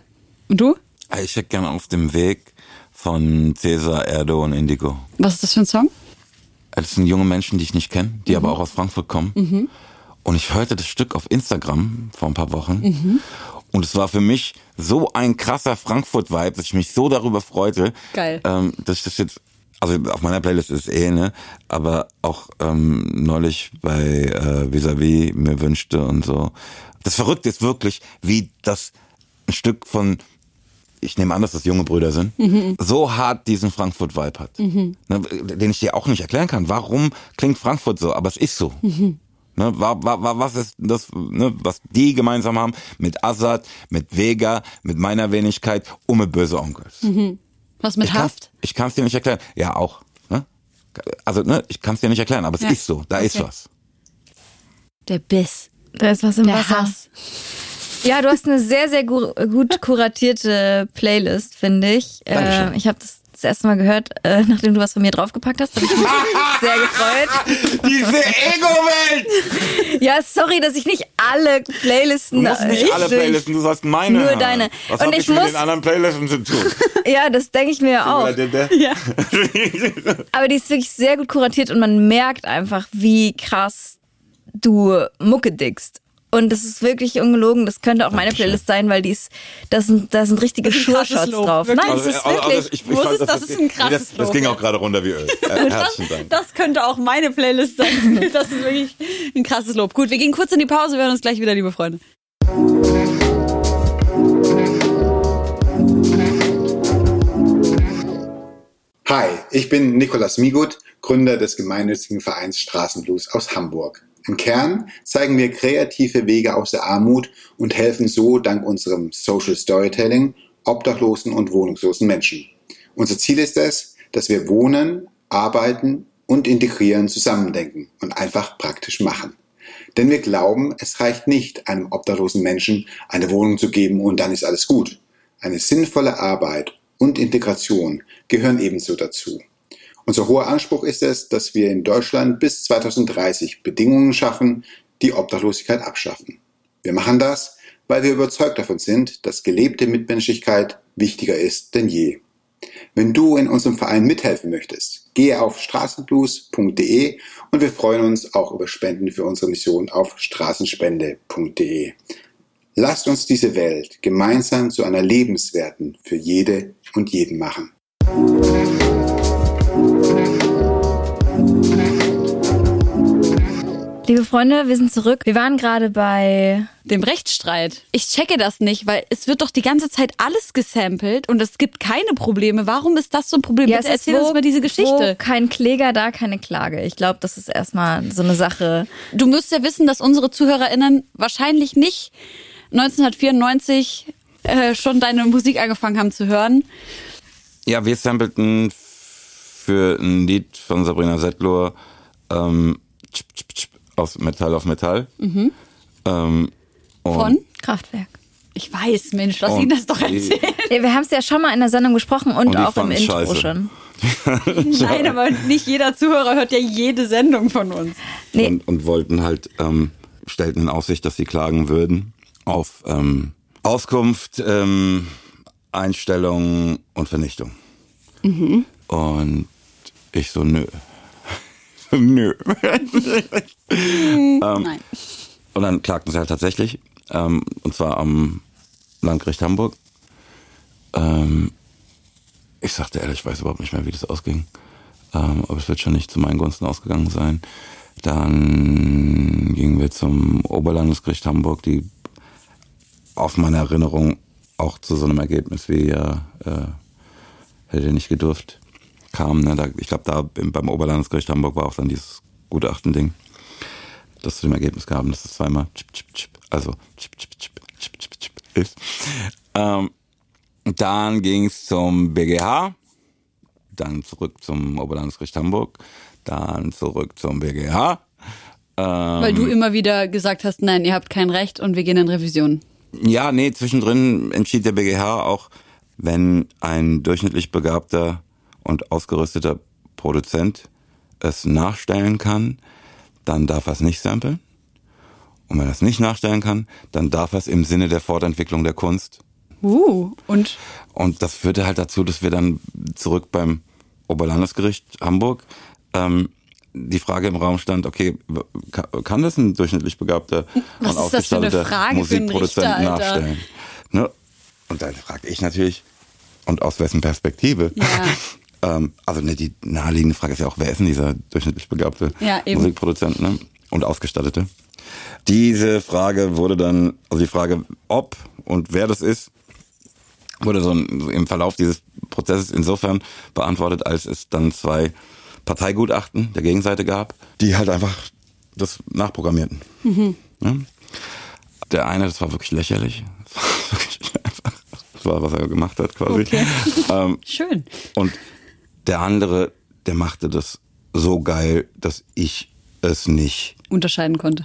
Und du? Ich hätte gerne auf dem Weg von Cäsar, Erdo und Indigo. Was ist das für ein Song? Das sind junge Menschen, die ich nicht kenne, die aber auch aus Frankfurt kommen. Und ich hörte das Stück auf Instagram vor ein paar Wochen. Und es war für mich so ein krasser Frankfurt-Vibe, dass ich mich so darüber freute, Geil. ähm, dass ich das jetzt, also auf meiner Playlist ist es eh, ne, aber auch ähm, neulich bei äh, Vis-a-vis mir wünschte und so. Das Verrückte ist wirklich, wie das ein Stück von ich nehme an, dass das junge Brüder sind, so hart diesen Frankfurt-Vibe hat. Ne, den ich dir auch nicht erklären kann. Warum klingt Frankfurt so? Aber es ist so. Ne, wa, wa, wa, was ist das, ne, was die gemeinsam haben mit Assad, mit Vega, mit meiner Wenigkeit und mit böse Onkels? Was mit Ich kann's- Haft? Ich kann es dir nicht erklären. Ja, auch. Ne? Also, ne, ich kann es dir nicht erklären, aber es Ja. ist so. Da ist Okay. was. Der Biss. Da ist was im Der Wasser. Hass. Ja, du hast eine sehr, sehr gu gut kuratierte Playlist, finde ich. Dankeschön. Äh, ich habe das das erste Mal gehört, äh, nachdem du was von mir draufgepackt hast. Habe ich mich sehr gefreut. Diese Ego-Welt! Ja, sorry, dass ich nicht alle Playlisten Du musst nicht alle richtig- Playlisten, du sollst meine Nur deine. Was Und ich ich mit muss- den anderen Playlisten zu tun? Ja, das denke ich mir auch. Der- Aber die ist wirklich sehr gut kuratiert und man merkt einfach, wie krass du Mucke dickst. Und das ist wirklich ungelogen. Das könnte auch meine Dankeschön. Playlist sein, weil die ist, das sind, da sind richtige Das ist ein krasses Sure-Shots drauf. wirklich. Nein, das ist wirklich. ich, Wo ist fand, es? Das ist ein krasses das, das Lob. ging auch gerade runter wie Öl. Äh, herzlichen Dank. Das könnte auch meine Playlist sein. Das ist wirklich ein krasses Lob. Gut, wir gehen kurz in die Pause, wir hören uns gleich wieder, liebe Freunde. Hi, ich bin Nikolas Migut, Gründer des gemeinnützigen Vereins Straßenblues aus Hamburg. Im Kern zeigen wir kreative Wege aus der Armut und helfen so dank unserem Social Storytelling obdachlosen und wohnungslosen Menschen. Unser Ziel ist es, dass wir Wohnen, Arbeiten und Integrieren zusammendenken und einfach praktisch machen. Denn wir glauben, es reicht nicht, einem obdachlosen Menschen eine Wohnung zu geben und dann ist alles gut. Eine sinnvolle Arbeit und Integration gehören ebenso dazu. Unser hoher Anspruch ist es, dass wir in Deutschland bis 2030 Bedingungen schaffen, die Obdachlosigkeit abschaffen. Wir machen das, weil wir überzeugt davon sind, dass gelebte Mitmenschlichkeit wichtiger ist denn je. Wenn du in unserem Verein mithelfen möchtest, gehe auf straßenblues.de und wir freuen uns auch über Spenden für unsere Mission auf straßenspende.de. Lasst uns diese Welt gemeinsam zu einer lebenswerten für jede und jeden machen. Liebe Freunde, wir sind zurück. Wir waren gerade bei Dem Rechtsstreit. Ich checke das nicht, weil es wird doch die ganze Zeit alles gesampelt und es gibt keine Probleme. Warum ist das so ein Problem? Bitte es ist erzähl uns mal diese Wo Geschichte. kein Kläger, da keine Klage. Ich glaube, das ist erstmal so eine Sache. Du musst ja wissen, dass unsere ZuhörerInnen wahrscheinlich nicht 1994 äh, schon deine Musik angefangen haben zu hören. Ja, wir sampleten für ein Lied von Sabrina Settler ähm, aus Metall auf Metall. Ähm, und- Von? Kraftwerk. Ich weiß, Mensch, lass ihn das doch erzählen. Ja, wir haben es ja schon mal in der Sendung besprochen und, Und auch im Intro scheiße. schon. Nein, aber nicht jeder Zuhörer hört ja jede Sendung von uns. Nee. und, und wollten halt, ähm, stellten in Aussicht, dass sie klagen würden auf ähm, Auskunft, ähm, Einstellung und Vernichtung. Und ich so, nö. nö. Nein. Und dann klagten sie halt tatsächlich, ähm, und zwar am Landgericht Hamburg. Ähm, ich sagte ehrlich, ich weiß überhaupt nicht mehr, wie das ausging. Ähm, aber es wird schon nicht zu meinen Gunsten ausgegangen sein. Dann gingen wir zum Oberlandesgericht Hamburg, die auf meine Erinnerung auch zu so einem Ergebnis wie ja äh, hätte nicht gedurft kam. Ne? Da, ich glaube, da im- beim Oberlandesgericht Hamburg war auch dann dieses Gutachten-Ding, das zu dem Ergebnis gaben, dass es zweimal chip, chip, chip, also chip, chip, chip, chip, chip, chip ist. Ähm, dann ging es zum BGH, dann zurück zum Oberlandesgericht Hamburg, dann zurück zum BGH. Ähm, Weil du immer wieder gesagt hast, nein, ihr habt kein Recht und wir gehen in Revision. Ja, nee, zwischendrin entschied der BGH auch, wenn ein durchschnittlich begabter und ausgerüsteter Produzent es nachstellen kann, dann darf er es nicht samplen. Und wenn er es nicht nachstellen kann, dann darf er es im Sinne der Fortentwicklung der Kunst. Uh, und Und das führte halt dazu, dass wir dann zurück beim Oberlandesgericht Hamburg ähm, die Frage im Raum stand, okay, kann das ein durchschnittlich begabter Was und ausgestatteter Musikproduzent Richter, nachstellen? Ne? Und dann frage ich natürlich, und aus wessen Perspektive? Ja. ähm, also ne, die naheliegende Frage ist ja auch, wer ist denn dieser durchschnittlich begabte Ja. Musikproduzent ne? und Ausgestattete? Diese Frage wurde dann, also die Frage, ob und wer das ist, wurde so im Verlauf dieses Prozesses insofern beantwortet, als es dann zwei Parteigutachten der Gegenseite gab, die halt einfach das nachprogrammierten. Ja? Der eine, das war wirklich lächerlich. Das war wirklich einfach, das war, was er gemacht hat quasi. Okay. Ähm, schön. und der andere, der machte das so geil, dass ich es nicht Unterscheiden konnte.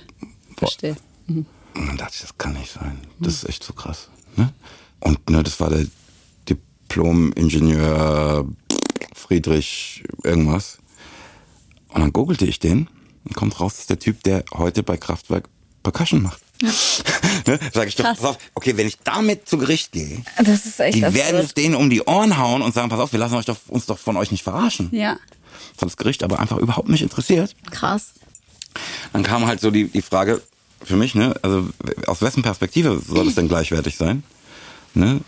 Verstehe. und dann dachte ich, das kann nicht sein. Das ist echt so krass. Ne? Und ne, das war der Diplom-Ingenieur Friedrich irgendwas. Und dann googelte ich den und kommt raus, das ist der Typ, der heute bei Kraftwerk Percussion macht. ne? Sag ich doch, Krass. pass auf, okay, wenn ich damit zu Gericht gehe, Das ist echt die werden es absurd. denen um die Ohren hauen und sagen, pass auf, wir lassen euch doch, uns doch von euch nicht verarschen. Ja. Das hat das Gericht aber einfach überhaupt nicht interessiert. Krass. Dann kam halt so die, die Frage, für mich, ne? Also aus wessen Perspektive soll es denn gleichwertig sein? Ne?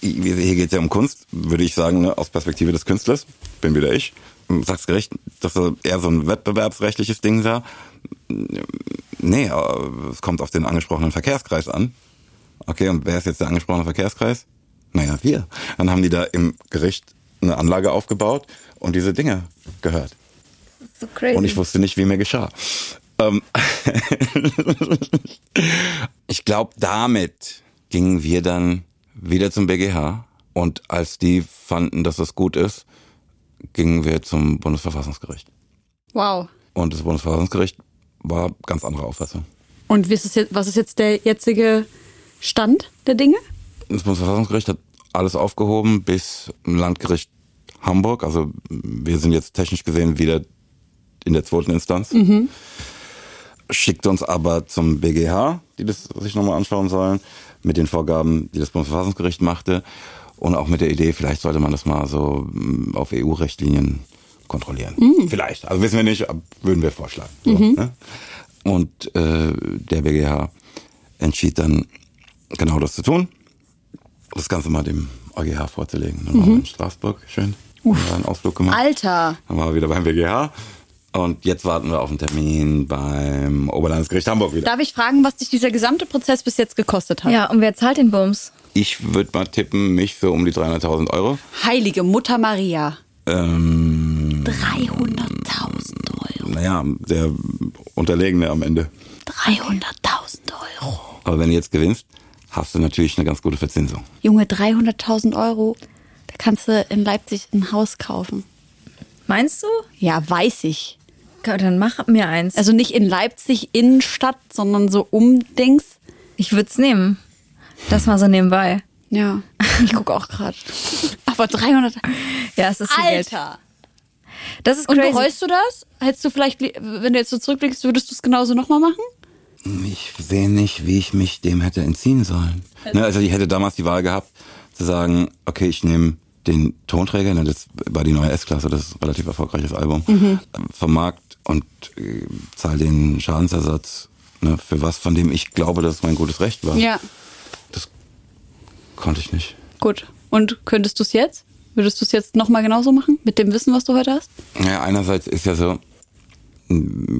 Hier geht es ja um Kunst, würde ich sagen, ne? aus Perspektive des Künstlers, bin wieder ich. Sag's gerecht, dass er eher so ein wettbewerbsrechtliches Ding war. Nee, es kommt auf den angesprochenen Verkehrskreis an. Okay, und wer ist jetzt der angesprochene Verkehrskreis? Naja, wir. Dann haben die da im Gericht eine Anlage aufgebaut und diese Dinge gehört. So crazy. Und ich wusste nicht, wie mir geschah. Ähm ich glaube, damit gingen wir dann wieder zum BGH. Und als die fanden, dass das gut ist, gingen wir zum Bundesverfassungsgericht. Wow. Und das Bundesverfassungsgericht war ganz andere Auffassung. Und was ist jetzt, was ist jetzt der jetzige Stand der Dinge? Das Bundesverfassungsgericht hat alles aufgehoben bis Landgericht Hamburg. Also wir sind jetzt technisch gesehen wieder in der zweiten Instanz. Mhm. Schickt uns aber zum BGH, die das sich nochmal anschauen sollen, mit den Vorgaben, die das Bundesverfassungsgericht machte. Und auch mit der Idee, vielleicht sollte man das mal so mm, auf EU-Richtlinien kontrollieren. Mhm. Vielleicht. Also wissen wir nicht, würden wir vorschlagen. So, mhm. ne? Und äh, der BGH entschied dann genau das zu tun. Das Ganze mal dem EuGH vorzulegen. Dann mhm. waren wir in Straßburg, schön. Uff. Haben wir einen Ausflug gemacht. Alter! Dann waren wir wieder beim BGH. Und jetzt warten wir auf einen Termin beim Oberlandesgericht Hamburg wieder. Darf ich fragen, was dich dieser gesamte Prozess bis jetzt gekostet hat? Ja, und wer zahlt den Bums? Ich würde mal tippen, mich für um die 300.000 Euro. Heilige Mutter Maria. Ähm, 300.000 Euro. Naja, der Unterlegene am Ende. 300.000 Euro. Aber wenn du jetzt gewinnst, hast du natürlich eine ganz gute Verzinsung. Junge, 300.000 Euro, da kannst du in Leipzig ein Haus kaufen. Meinst du? Ja, weiß ich. Dann mach mir eins. Also nicht in Leipzig Innenstadt, sondern so umdings. Ich würde es nehmen. Das mal so nebenbei. Ja, ich gucke auch gerade. Aber 300. Ja, es ist viel Geld. Alter. Das ist Und crazy. bereust du das? Hättest du vielleicht, wenn du jetzt so zurückblickst, würdest du es genauso nochmal machen? Ich sehe nicht, wie ich mich dem hätte entziehen sollen. Ne, also ich hätte damals die Wahl gehabt, zu sagen, okay, ich nehme den Tonträger, ne, das war die neue S-Klasse, das ist ein relativ erfolgreiches Album, Mhm. ähm, vom Markt und äh, zahle den Schadensersatz, ne, für was, von dem ich glaube, dass es mein gutes Recht war. Ja. Das konnte ich nicht. Gut. Und könntest du es jetzt? Würdest du es jetzt nochmal genauso machen? Mit dem Wissen, was du heute hast? Naja, einerseits ist ja so,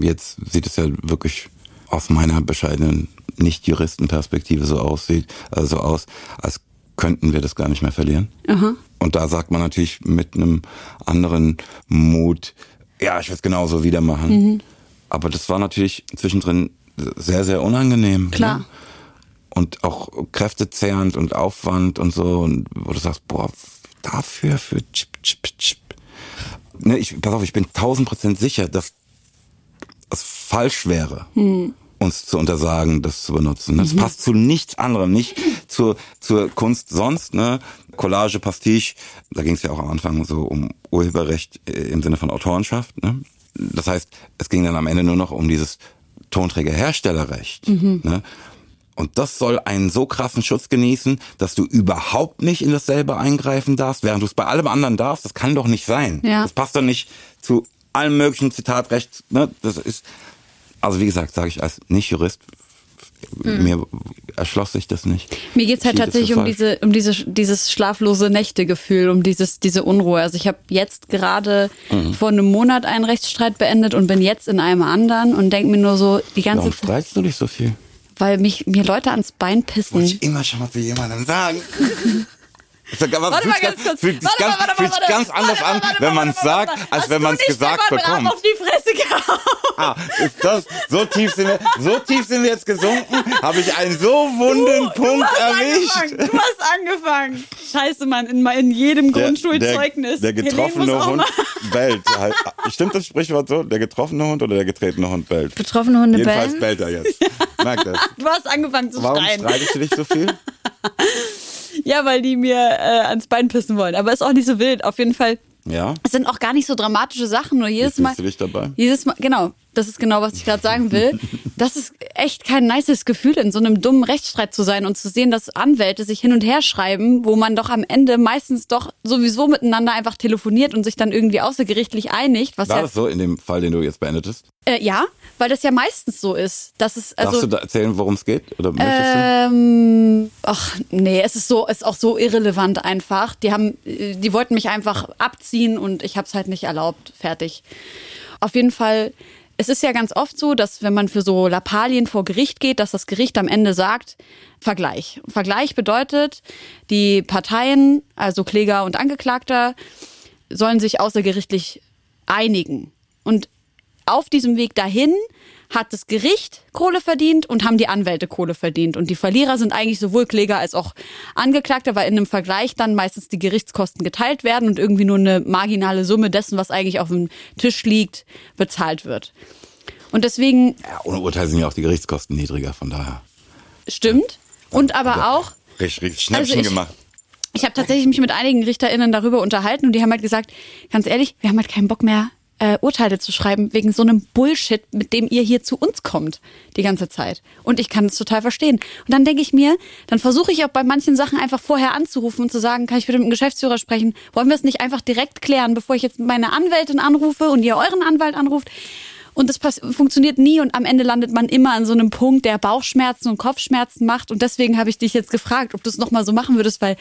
jetzt sieht es ja wirklich aus meiner bescheidenen Nicht-Juristen-Perspektive so aussieht, also so aus, als könnten wir das gar nicht mehr verlieren. Aha. Und da sagt man natürlich mit einem anderen Mut, ja, ich würde es genauso wieder machen. Mhm. Aber das war natürlich zwischendrin sehr, sehr unangenehm. Klar. Ne? Und auch kräftezehrend und Aufwand und so. Und wo du sagst, boah, dafür, für chip, chip, chip. Ne, ich, pass auf, ich bin tausend Prozent sicher, dass es falsch wäre, uns zu untersagen, das zu benutzen. Das passt zu nichts anderem, nicht zur, zur Kunst sonst. Ne? Collage, Pastiche, da ging es ja auch am Anfang so um Urheberrecht äh, im Sinne von Autorenschaft. Ne? Das heißt, es ging dann am Ende nur noch um dieses Tonträgerherstellerrecht. Ne? Und das soll einen so krassen Schutz genießen, dass du überhaupt nicht in dasselbe eingreifen darfst, während du es bei allem anderen darfst. Das kann doch nicht sein. Ja. Das passt doch nicht zu allem möglichen Zitatrecht. Ne? Das ist, also wie gesagt, sage ich als Nicht-Jurist, mir erschloss sich das nicht. Mir geht's halt es tatsächlich für um falsch. diese, um diese, dieses schlaflose Nächte-Gefühl, um dieses, diese Unruhe. Also ich habe jetzt gerade Mhm. vor einem Monat einen Rechtsstreit beendet und bin jetzt in einem anderen und denke mir nur so die ganze Warum Zeit, streitst du dich so viel? weil mich mir Leute ans Bein pissen. Wollte ich immer schon mal zu jemandem sagen. Ich sag, aber Warte fühlt mal ganz kurz. Fühlt sich Warte ganz, mal, warte mal, fühlt sich warte. ganz anders Warte an, wenn man es sagt, als wenn du man es gesagt Stefan bekommt. auf die Fresse gehauen. Ah, ist das, so tief sind wir, so tief sind wir jetzt gesunken, habe ich einen so wunden Punkt erwischt. angefangen. Du hast angefangen. Scheiße, Mann, in, in jedem Grundschulzeugnis. Der, der getroffene Hund bellt. Halt, Stimmt das Sprichwort so? Der getroffene Hund oder der getretene Hund bellt? Betroffene Hunde Jedenfalls bellen? bellt er jetzt. Merkt das. Du hast angefangen zu Warum schreien. streitest du dich so viel? Ja, weil die mir äh, ans Bein pissen wollen. Aber ist auch nicht so wild. Auf jeden Fall. Ja. Es sind auch gar nicht so dramatische Sachen. Nur jedes Mal. du dich dabei? Jedes Mal, genau. Das ist genau, was ich gerade sagen will. Das ist echt kein nices Gefühl, in so einem dummen Rechtsstreit zu sein und zu sehen, dass Anwälte sich hin und her schreiben, wo man doch am Ende meistens doch sowieso miteinander einfach telefoniert und sich dann irgendwie außergerichtlich einigt. Was War ja, das so in dem Fall, den du jetzt beendetest? äh, ja, weil das ja meistens so ist. Dass es, also, Darfst du da erzählen, worum es geht? Oder möchtest du? ähm, ach nee, es ist so, ist auch so irrelevant einfach. Die haben, äh, die wollten mich einfach abziehen und ich habe es halt nicht erlaubt. Fertig. Auf jeden Fall. Es ist ja ganz oft so, dass wenn man für so Lappalien vor Gericht geht, dass das Gericht am Ende sagt, Vergleich. Vergleich bedeutet, die Parteien, also Kläger und Angeklagter, sollen sich außergerichtlich einigen. Und auf diesem Weg dahin hat das Gericht Kohle verdient und haben die Anwälte Kohle verdient. Und die Verlierer sind eigentlich sowohl Kläger als auch Angeklagter, weil in einem Vergleich dann meistens die Gerichtskosten geteilt werden und irgendwie nur eine marginale Summe dessen, was eigentlich auf dem Tisch liegt, bezahlt wird. Und deswegen Ja, ohne Urteil sind ja auch die Gerichtskosten niedriger, von daher. stimmt. Und aber auch, Richtig, richtig Schnäppchen Also ich- gemacht. Ich habe tatsächlich mich mit einigen RichterInnen darüber unterhalten und die haben halt gesagt, ganz ehrlich, wir haben halt keinen Bock mehr, äh, Urteile zu schreiben wegen so einem Bullshit, mit dem ihr hier zu uns kommt die ganze Zeit. Und ich kann es total verstehen. Und dann denke ich mir, dann versuche ich auch bei manchen Sachen einfach vorher anzurufen und zu sagen, kann ich bitte mit dem Geschäftsführer sprechen? Wollen wir es nicht einfach direkt klären, bevor ich jetzt meine Anwältin anrufe und ihr euren Anwalt anruft? Und das funktioniert nie und am Ende landet man immer an so einem Punkt, der Bauchschmerzen und Kopfschmerzen macht. Und deswegen habe ich dich jetzt gefragt, ob du es nochmal so machen würdest, weil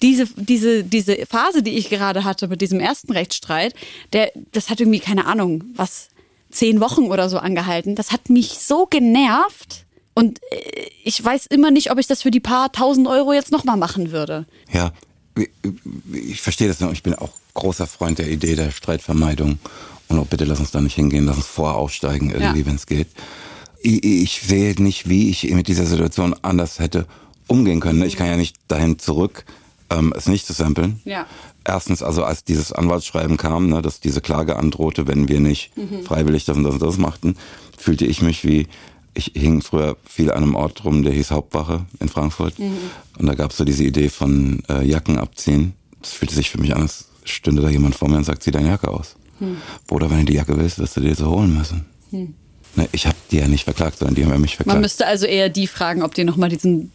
diese, diese, diese Phase, die ich gerade hatte mit diesem ersten Rechtsstreit, der, das hat irgendwie, keine Ahnung, was, zehn Wochen oder so angehalten. Das hat mich so genervt. Und äh, ich weiß immer nicht, ob ich das für die paar tausend Euro jetzt nochmal machen würde. Ja, ich verstehe das noch. Ich bin auch großer Freund der Idee der Streitvermeidung. Und auch bitte lass uns da nicht hingehen, lass uns vorher aussteigen irgendwie, Ja. wenn es geht. Ich, ich sehe nicht, wie ich mit dieser Situation anders hätte umgehen können. Ich kann ja nicht dahin zurück, ähm, es nicht zu samplen. Ja. Erstens, also als dieses Anwaltsschreiben kam, ne, dass diese Klage androhte, wenn wir nicht freiwillig das und das und das machten, fühlte ich mich wie, ich hing früher viel an einem Ort rum, der hieß Hauptwache in Frankfurt. Und da gab es so diese Idee von äh, Jacken abziehen. Das fühlte sich für mich an, als stünde da jemand vor mir und sagt, zieh deine Jacke aus. Bruder, wenn du die Jacke willst, wirst du dir so holen müssen. Ne, ich habe die ja nicht verklagt, sondern die haben ja mich Man verklagt. müsste also eher die fragen, ob die nochmal diesen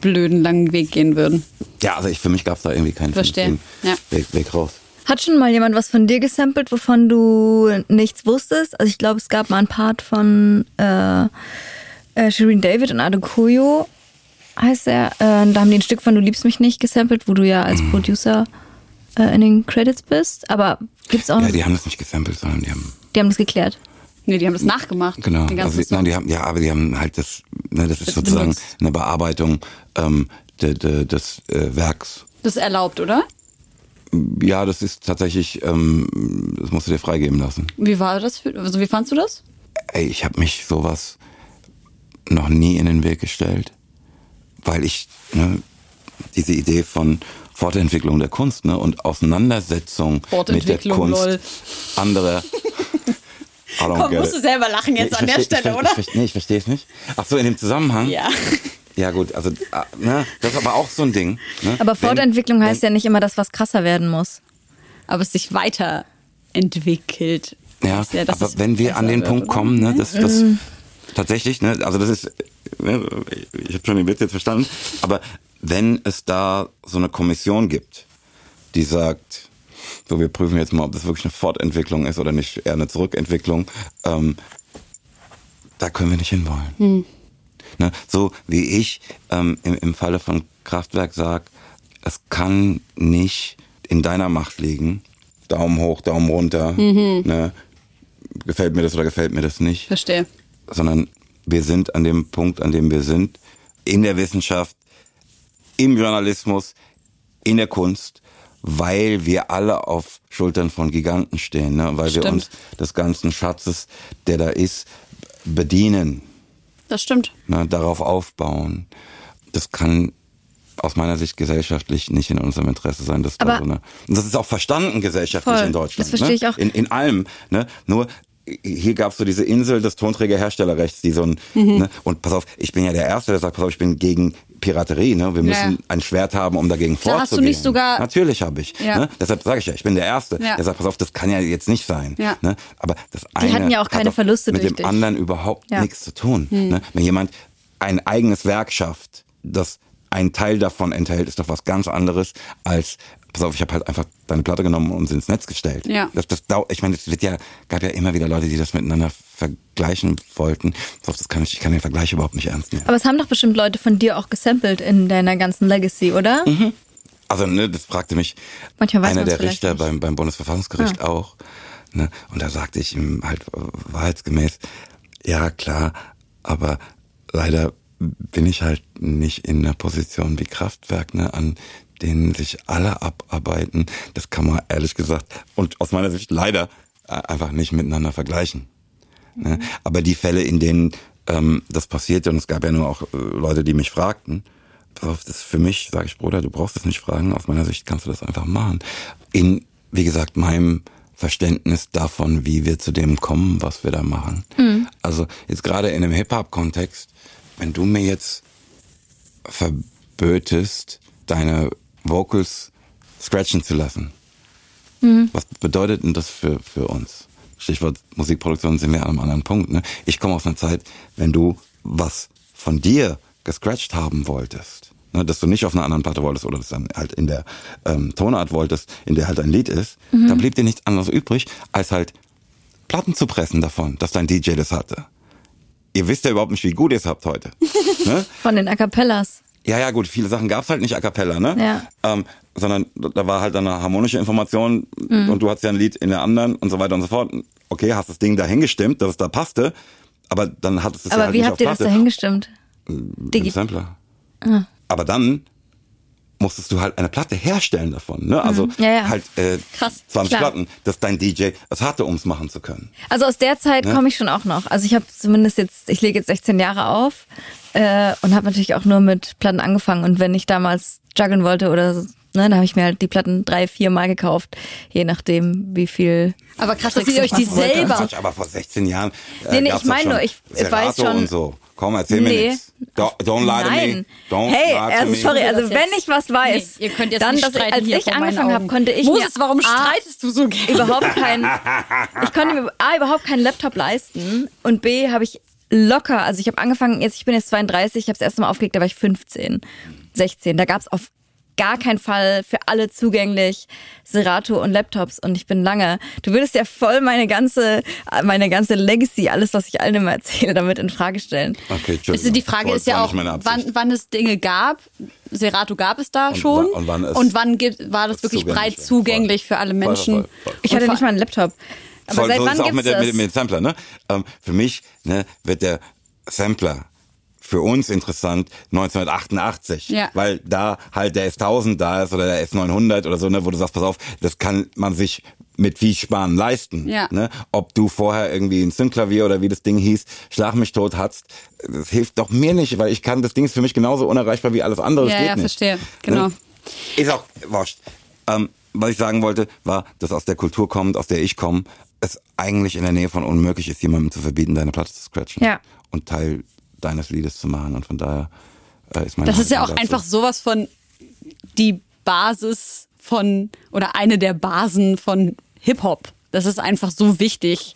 blöden langen Weg gehen würden. Ja, also ich, für mich gab es da irgendwie keinen Verstehe, vernünftigen ja. Weg, Weg raus. Hat schon mal jemand was von dir gesampelt, wovon du nichts wusstest? Also ich glaube, es gab mal einen Part von äh, äh, Shireen David und Adekoyo, heißt er. Äh, da haben die ein Stück von Du liebst mich nicht gesampelt, wo du ja als Producer äh, in den Credits bist. Aber gibt's auch Ja, noch, die haben das nicht gesampelt, sondern die haben die haben das geklärt. Nee, die haben das nachgemacht. Genau, Den also, nein, die haben, ja, aber die haben halt das, ne, das ist Das sozusagen benutzt. eine Bearbeitung ähm, de, de, des äh, Werks. Das ist erlaubt, oder? Ja, das ist tatsächlich, ähm, das musst du dir freigeben lassen. Wie war das? Für, also wie fandst du das? Ey, ich habe mich sowas noch nie in den Weg gestellt, weil ich ne, diese Idee von Fortentwicklung der Kunst ne, und Auseinandersetzung mit der Fortentwicklung, Kunst lol. anderer. Komm, musst du selber lachen jetzt Nee, ich an der versteh- Stelle, ich, oder? Ich, versteh- nee, ich verstehe es nicht. Ach so, in dem Zusammenhang? Ja. Ja gut, also ah, ne, das ist aber auch so ein Ding. Ne? Aber Wenn- Fortentwicklung heißt ja nicht immer, dass was krasser werden muss. Aber es sich weiterentwickelt. Ja, Ist ja, dass aber wenn wir an den wird, Punkt oder? kommen, ne, dass das tatsächlich, ne, also das ist, ne, ich habe schon den Witz jetzt verstanden, aber wenn es da so eine Kommission gibt, die sagt, so wir prüfen jetzt mal, ob das wirklich eine Fortentwicklung ist oder nicht, eher eine Zurückentwicklung, ähm, da können wir nicht hinwollen. Ne, so wie ich ähm, im, im Falle von Kraftwerk sag, es kann nicht in deiner Macht liegen. Daumen hoch, Daumen runter. Ne, gefällt mir das oder gefällt mir das nicht. Verstehe. Sondern wir sind an dem Punkt, an dem wir sind. In der Wissenschaft, im Journalismus, in der Kunst, weil wir alle auf Schultern von Giganten stehen. Ne? Weil wir Stimmt. uns des ganzen Schatzes, der da ist, bedienen Das stimmt. ne, darauf aufbauen. Das kann aus meiner Sicht gesellschaftlich nicht in unserem Interesse sein. Dass da Aber- so eine, und das ist auch verstanden gesellschaftlich Voll. in Deutschland. Das verstehe ne? ich auch. In, in allem. Ne? Nur hier gab es so diese Insel des Tonträgerherstellerrechts, die so ein, Mhm. ne? und pass auf, ich bin ja der Erste, der sagt, pass auf, ich bin gegen Piraterie. Ne? Wir müssen Ja. ein Schwert haben, um dagegen Klar, hast du vorzugehen. nicht sogar- Natürlich habe ich. Ja. Ne? Deshalb sage ich ja, ich bin der Erste. Ja. Der sagt, pass auf, das kann ja jetzt nicht sein. Ja. Ne? Aber das eine hatten ja auch hat keine Verluste mit durch dem dich. anderen überhaupt nichts zu tun. Ne? Wenn jemand ein eigenes Werk schafft, das ein Teil davon enthält, ist doch was ganz anderes als pass auf, ich habe halt einfach deine Platte genommen und sie ins Netz gestellt. Ja. Das, das ich meine, es wird ja, gab ja immer wieder Leute, die das miteinander vergleichen wollten. Auf, das kann ich, ich kann den Vergleich überhaupt nicht ernst nehmen. Aber es haben doch bestimmt Leute von dir auch gesampelt in deiner ganzen Legacy, oder? Also, ne, das fragte mich einer der Richter nicht. Beim, beim Bundesverfassungsgericht auch. Ne? Und da sagte ich ihm halt wahrheitsgemäß, ja klar, aber leider bin ich halt nicht in einer Position wie Kraftwerk, ne, an denen sich alle abarbeiten. Das kann man ehrlich gesagt und aus meiner Sicht leider äh, einfach nicht miteinander vergleichen. Ne? Aber die Fälle, in denen ähm, das passierte, und es gab ja nur auch äh, Leute, die mich fragten, das ist für mich, sage ich, Bruder, du brauchst es nicht fragen, aus meiner Sicht kannst du das einfach machen. In, wie gesagt, meinem Verständnis davon, wie wir zu dem kommen, was wir da machen. Also jetzt gerade in einem Hip-Hop-Kontext, wenn du mir jetzt verbötest, deine Vocals scratchen zu lassen, was bedeutet denn das für, für uns? Stichwort Musikproduktion sind wir an einem anderen Punkt. Ne? Ich komme aus einer Zeit, wenn du was von dir gescratcht haben wolltest, ne, dass du nicht auf einer anderen Platte wolltest oder das dann halt in der ähm, Tonart wolltest, in der halt ein Lied ist, dann blieb dir nichts anderes übrig, als halt Platten zu pressen davon, dass dein DJ das hatte. Ihr wisst ja überhaupt nicht, wie gut ihr es habt heute. ne? Von den A Cappellas. Ja, ja, gut, viele Sachen gab's halt nicht a cappella, ne? Ja. Ähm, sondern da war halt dann eine harmonische Information Mhm. und du hattest ja ein Lied in der anderen und so weiter und so fort. Okay, hast das Ding dahin gestimmt, dass es da passte, aber dann hattest du es ja Aber halt wie nicht habt auf ihr das dahin gestimmt? Digi- Sampler. Ah. Aber dann musstest du halt eine Platte herstellen davon, ne? Also Mhm. Ja, ja. halt äh, Krass, 20 klar. Platten, dass dein DJ es hatte, ums machen zu können. Also aus der Zeit komme ich schon auch noch. Also ich habe zumindest jetzt, ich lege jetzt 16 Jahre auf äh, und habe natürlich auch nur mit Platten angefangen. Und wenn ich damals juggeln wollte oder so, ne, dann habe ich mir halt die Platten drei, vier Mal gekauft, je nachdem, wie viel. Aber krass, dass Tricks ihr euch die selber. Aber vor 16 Jahren. Äh, Nee, nee, ich meine nur, ich- ich weiß schon- Und so. Komm, erzähl mir Nee. nichts. Don't, don't lie to me. Nein. Don't hey, lie to also me. sorry, also wenn ich was weiß, Nee, ihr könnt jetzt dann, dass ich, als ich angefangen habe, konnte ich Moses, mir warum streitest du so gerne? überhaupt kein, ich konnte mir A, überhaupt keinen Laptop leisten und B, habe ich locker, also ich habe angefangen, jetzt ich bin jetzt 32, ich habe das erste Mal aufgelegt, da war ich 15, 16, da gab es auf gar keinen Fall für alle zugänglich Serato und Laptops und ich bin lange. Du würdest ja voll meine ganze meine ganze Legacy, alles was ich allen immer erzähle, damit in Frage stellen. Okay. Also die Frage ist ja auch, wann, wann es Dinge gab. Serato gab es da Und schon. wa- und wann es und wann gibt, war das wirklich zugänglich breit zugänglich Voll. für alle Voll, Menschen? voll, voll. Ich hatte nicht mal einen Laptop. Aber Voll, seit so ist wann es auch gibt's mit, der, das? mit, mit dem Sampler, ne? Ähm, für mich ne, wird der Sampler für uns interessant 1988, Ja. weil da halt der S1000 da ist oder der S900 oder so, ne, wo du sagst, pass auf, das kann man sich mit viel Sparen leisten. Ja. Ne? Ob du vorher irgendwie ein Synklavier oder wie das Ding hieß, Schlag mich tot hattest, das hilft doch mir nicht, weil ich kann, das Ding ist für mich genauso unerreichbar wie alles andere. Ja, ja, nicht. verstehe. Genau. Ne? Ist auch wurscht. Ähm, was ich sagen wollte, war, dass aus der Kultur kommt, aus der ich komme, es eigentlich in der Nähe von unmöglich ist, jemandem zu verbieten, deine Platte zu scratchen. Ja. Und Teil deines Liedes zu machen. Und von daher äh, ist meine Das ist ja auch dazu. einfach sowas von die Basis von oder eine der Basen von Hip-Hop. Das ist einfach so wichtig,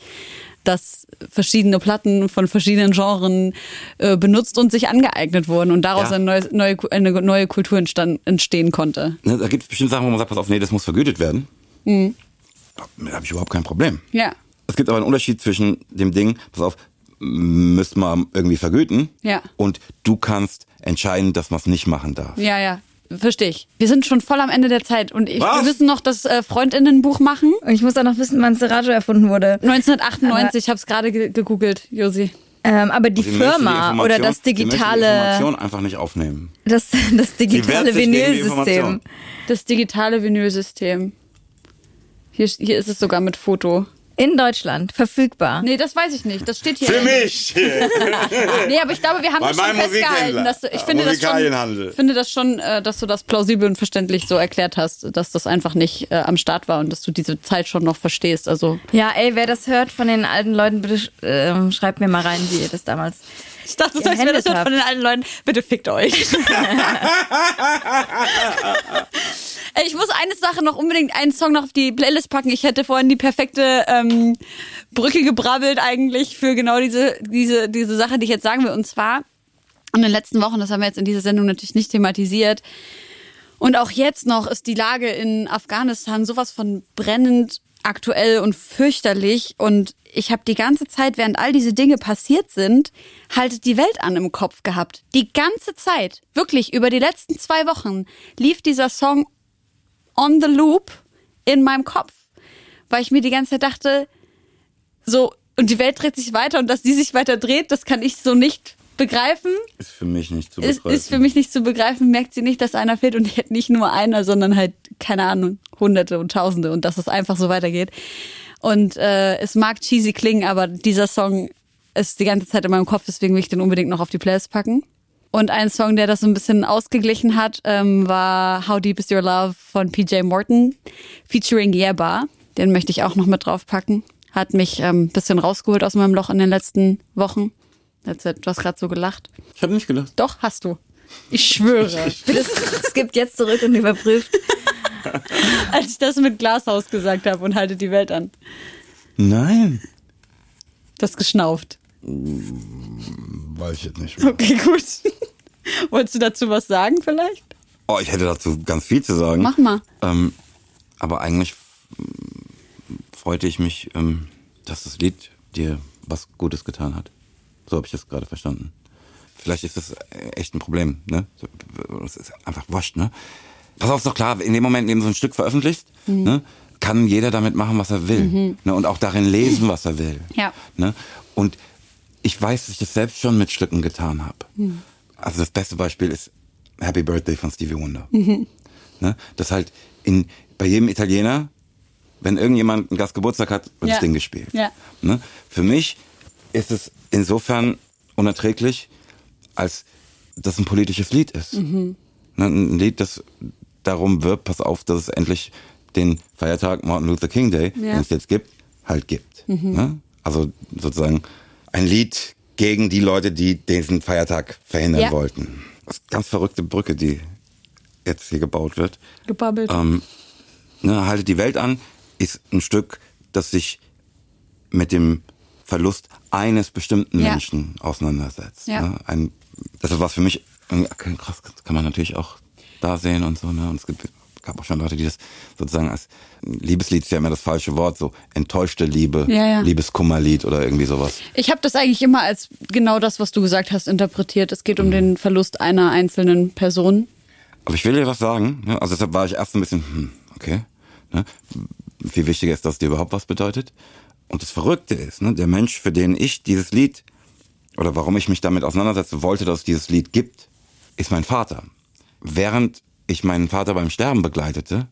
dass verschiedene Platten von verschiedenen Genren äh, benutzt und sich angeeignet wurden und daraus Ja. eine, neue, neue, eine neue Kultur entstand, entstehen konnte. Ne, da gibt es bestimmt Sachen, wo man sagt, pass auf, nee, das muss vergütet werden. Mhm. Da habe ich überhaupt kein Problem. Ja. Es gibt aber einen Unterschied zwischen dem Ding, pass auf, müsste man irgendwie vergüten. Ja. Und du kannst entscheiden, dass man es nicht machen darf. Ja, ja. Verstehe ich. Wir sind schon voll am Ende der Zeit und ich, wir Was? müssen noch das äh, Freundinnenbuch machen. Und ich muss auch noch wissen, wann Serato erfunden wurde. 1998, ich habe es gerade ge gegoogelt, Josi. Ähm, aber die die Firma oder Information- das möchten die digitale, Information einfach nicht aufnehmen. das, das digitale die Vinylsystem. Das digitale Vinylsystem. Hier, hier ist es sogar mit Foto. In Deutschland verfügbar. Nee, das weiß ich nicht. Das steht hier. Für mich! Nee, aber ich glaube, wir haben Bei das schon festgehalten. Dass du, ich finde das schon, finde das schon, äh, dass du das plausibel und verständlich so erklärt hast, dass das einfach nicht äh, am Start war und dass du diese Zeit schon noch verstehst. Also Ja, ey, wer das hört von den alten Leuten, bitte sch- ähm, schreibt mir mal rein, wie ihr das damals. ich dachte, das heißt, wer das hört von den alten Leuten, bitte fickt euch. Ey, ich muss eine Sache noch unbedingt einen Song noch auf die Playlist packen. Ich hätte vorhin die perfekte ähm, Brücke gebrabbelt eigentlich für genau diese, diese, diese Sache, die ich jetzt sagen will. Und zwar in den letzten Wochen, das haben wir jetzt in dieser Sendung natürlich nicht thematisiert. Und auch jetzt noch ist die Lage in Afghanistan sowas von brennend aktuell und fürchterlich. Und ich habe die ganze Zeit, während all diese Dinge passiert sind, halt die Welt an im Kopf gehabt. Die ganze Zeit, wirklich über die letzten zwei Wochen, lief dieser Song on the loop in meinem Kopf. Weil ich mir die ganze Zeit dachte, so, und die Welt dreht sich weiter und dass die sich weiter dreht, das kann ich so nicht begreifen Ist für mich nicht zu ist, begreifen. ist für mich nicht zu begreifen, merkt sie nicht, dass einer fehlt und nicht nur einer, sondern halt, keine Ahnung, Hunderte und Tausende und dass es einfach so weitergeht. Und äh, es mag cheesy klingen, aber dieser Song ist die ganze Zeit in meinem Kopf, deswegen will ich den unbedingt noch auf die Playlist packen. Und ein Song, der das so ein bisschen ausgeglichen hat, ähm, war How Deep Is Your Love von PJ Morton, featuring Yeba. Den möchte ich auch noch mit draufpacken. Hat mich ähm, ein bisschen rausgeholt aus meinem Loch in den letzten Wochen. Jetzt, Du hast gerade so gelacht. Ich habe nicht gedacht. Doch, hast du. Ich schwöre. Bitte skippt jetzt zurück und überprüft. Als ich das mit Glashaus gesagt habe und haltet die Welt an. Nein. Das geschnauft. Weiß ich jetzt nicht mehr. Okay, gut. Wolltest du dazu was sagen vielleicht? Oh, ich hätte dazu ganz viel zu sagen. Mach mal. Ähm, aber eigentlich freute ich mich, ähm, dass das Lied dir was Gutes getan hat. So habe ich das gerade verstanden. Vielleicht ist das äh, echt ein Problem, ne? Es ist einfach wurscht, ne? Pass auf, ist doch klar, in dem Moment, in dem du so ein Stück veröffentlicht, Mhm. ne, kann jeder damit machen, was er will. Ne? Und auch darin lesen, was er will. Ja. Ne? Und ich weiß, dass ich das selbst schon mit Stücken getan habe. Mhm. Also das beste Beispiel ist Happy Birthday von Stevie Wonder. Mhm. Ne? Das halt in, bei jedem Italiener, wenn irgendjemand einen Gastgeburtstag hat, wird Ja. das Ding gespielt. Ja. Ne? Für mich ist es insofern unerträglich, als das ein politisches Lied ist. Mhm. Ne? Ein Lied, das darum wirbt, pass auf, dass es endlich den Feiertag Martin Luther King Day, Ja. den es jetzt gibt, halt gibt. Mhm. Ne? Also sozusagen ein Lied gegen die Leute, die diesen Feiertag verhindern Ja. wollten. Das ist eine ganz verrückte Brücke, die jetzt hier gebaut wird. Gebabbelt. Ähm, ne, Haltet die Welt an ist ein Stück, das sich mit dem Verlust eines bestimmten Ja. Menschen auseinandersetzt. Ja. Ne? Ein, das ist was für mich, krass, kann man natürlich auch da sehen und so. Ne? Und es gibt, gab auch schon Leute, die das sozusagen als Liebeslied ist ja immer das falsche Wort, so enttäuschte Liebe, Ja, ja. Liebeskummerlied oder irgendwie sowas. Ich habe das eigentlich immer als genau das, was du gesagt hast, interpretiert. Es geht um den Verlust einer einzelnen Person. Aber ich will dir was sagen. Ne? Also deshalb war ich erst ein bisschen, hm, okay. Ne? Viel wichtiger ist, dass dir überhaupt was bedeutet. Und das Verrückte ist, ne, der Mensch, für den ich dieses Lied oder warum ich mich damit auseinandersetzen wollte, dass es dieses Lied gibt, ist mein Vater. Während ich meinen Vater beim Sterben begleitete,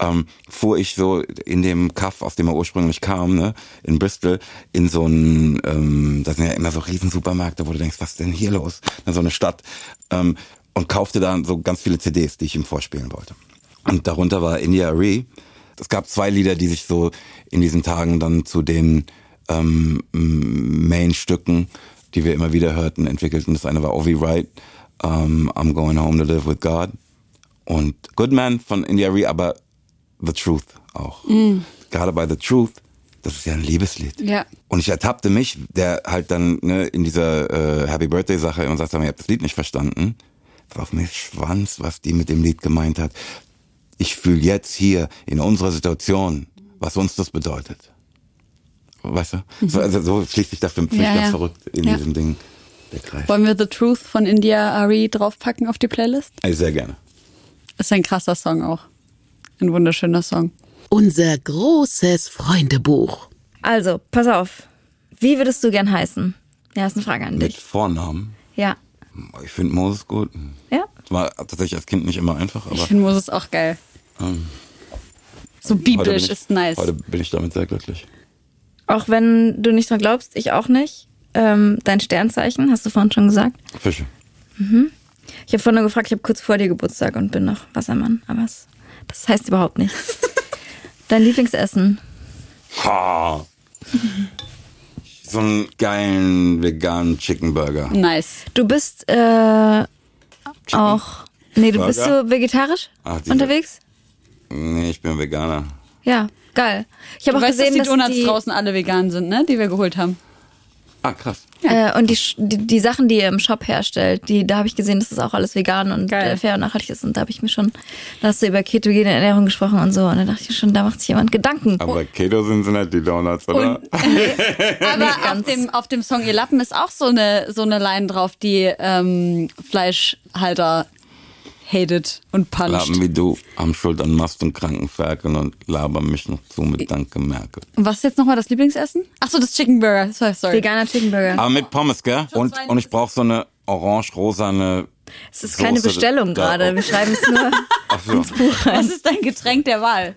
ähm, fuhr ich so in dem Kaff, aus dem er ursprünglich kam, ne, in Bristol, in so einen, ähm, das sind ja immer so riesen Supermärkte, wo du denkst, was ist denn hier los? Ne, so eine Stadt. Ähm, und kaufte da so ganz viele CDs, die ich ihm vorspielen wollte. Und darunter war India Arie. Es gab zwei Lieder, die sich so in diesen Tagen dann zu den ähm, Main-Stücken, die wir immer wieder hörten, entwickelten. Das eine war Ovi Wright, ähm, I'm Going Home to Live with God. Und Goodman von India Arie, aber The Truth auch. Gerade bei The Truth, das ist ja ein Liebeslied. Ja. Und ich ertappte mich, der halt dann ne, in dieser äh, Happy Birthday Sache immer sagt, ihr habt das Lied nicht verstanden. Auf mir Schwanz, was die mit dem Lied gemeint hat. Ich fühle jetzt hier in unserer Situation, was uns das bedeutet. Weißt du? So, also so schließt sich das für mich Mhm. Ja, ganz ja. verrückt in Ja. diesem Ding. Der Kreis. Wollen wir The Truth von India Ari draufpacken auf die Playlist? Also sehr gerne. Ist ein krasser Song auch. Ein wunderschöner Song. Unser großes Freundebuch. Also, pass auf. Wie würdest du gern heißen? Ja, ist eine Frage an Mit dich. Vornamen. Ja. Ich finde Moses gut. Ja? Das war tatsächlich als Kind nicht immer einfach, aber Ich finde Moses auch geil. so biblisch ich, ist nice. Heute bin ich damit sehr glücklich. Auch wenn du nicht dran glaubst, ich auch nicht. Ähm, dein Sternzeichen, hast du vorhin schon gesagt. Fische. Ich habe vorhin nur gefragt, ich habe kurz vor dir Geburtstag und bin noch Wassermann. Aber es, das heißt überhaupt nichts. Dein Lieblingsessen? Ha. So einen geilen veganen Chicken Burger. Nice. Du bist äh, auch. Nee, du bist Burger? so vegetarisch diese- unterwegs? Nee, ich bin Veganer. Ja, geil. Ich habe Du auch weißt, gesehen, dass die Donuts die, draußen alle vegan sind, ne? Die wir geholt haben. Ah, krass. Äh, und die, Sch- die, die Sachen, die ihr im Shop herstellt, die, da habe ich gesehen, dass das auch alles vegan und Geil. äh, fair und nachhaltig ist. Und da habe ich mir schon, da hast du über ketogene Ernährung gesprochen und so. Und da dachte ich schon, da macht sich jemand Gedanken. Aber Keto sind sie nicht, die Donuts, oder? Und, aber auf dem, auf dem Song Ihr Lappen ist auch so eine, so eine Line drauf, die ähm, Fleischhalter hatet und puncht. Lappen wie du am Schuld an Mast und Krankenferkeln und labern mich noch zu mit Danke Merkel. Und was ist jetzt nochmal das Lieblingsessen? Ach so, das Chicken Burger. Sorry. sorry. Veganer Chicken Burger. Aber mit Pommes, gell? Und, und ich brauche so eine orange-rosane. Es ist keine Soße Bestellung da- gerade. Wir schreiben es nur Ach so, ins Buch rein. Was ist dein Getränk der Wahl?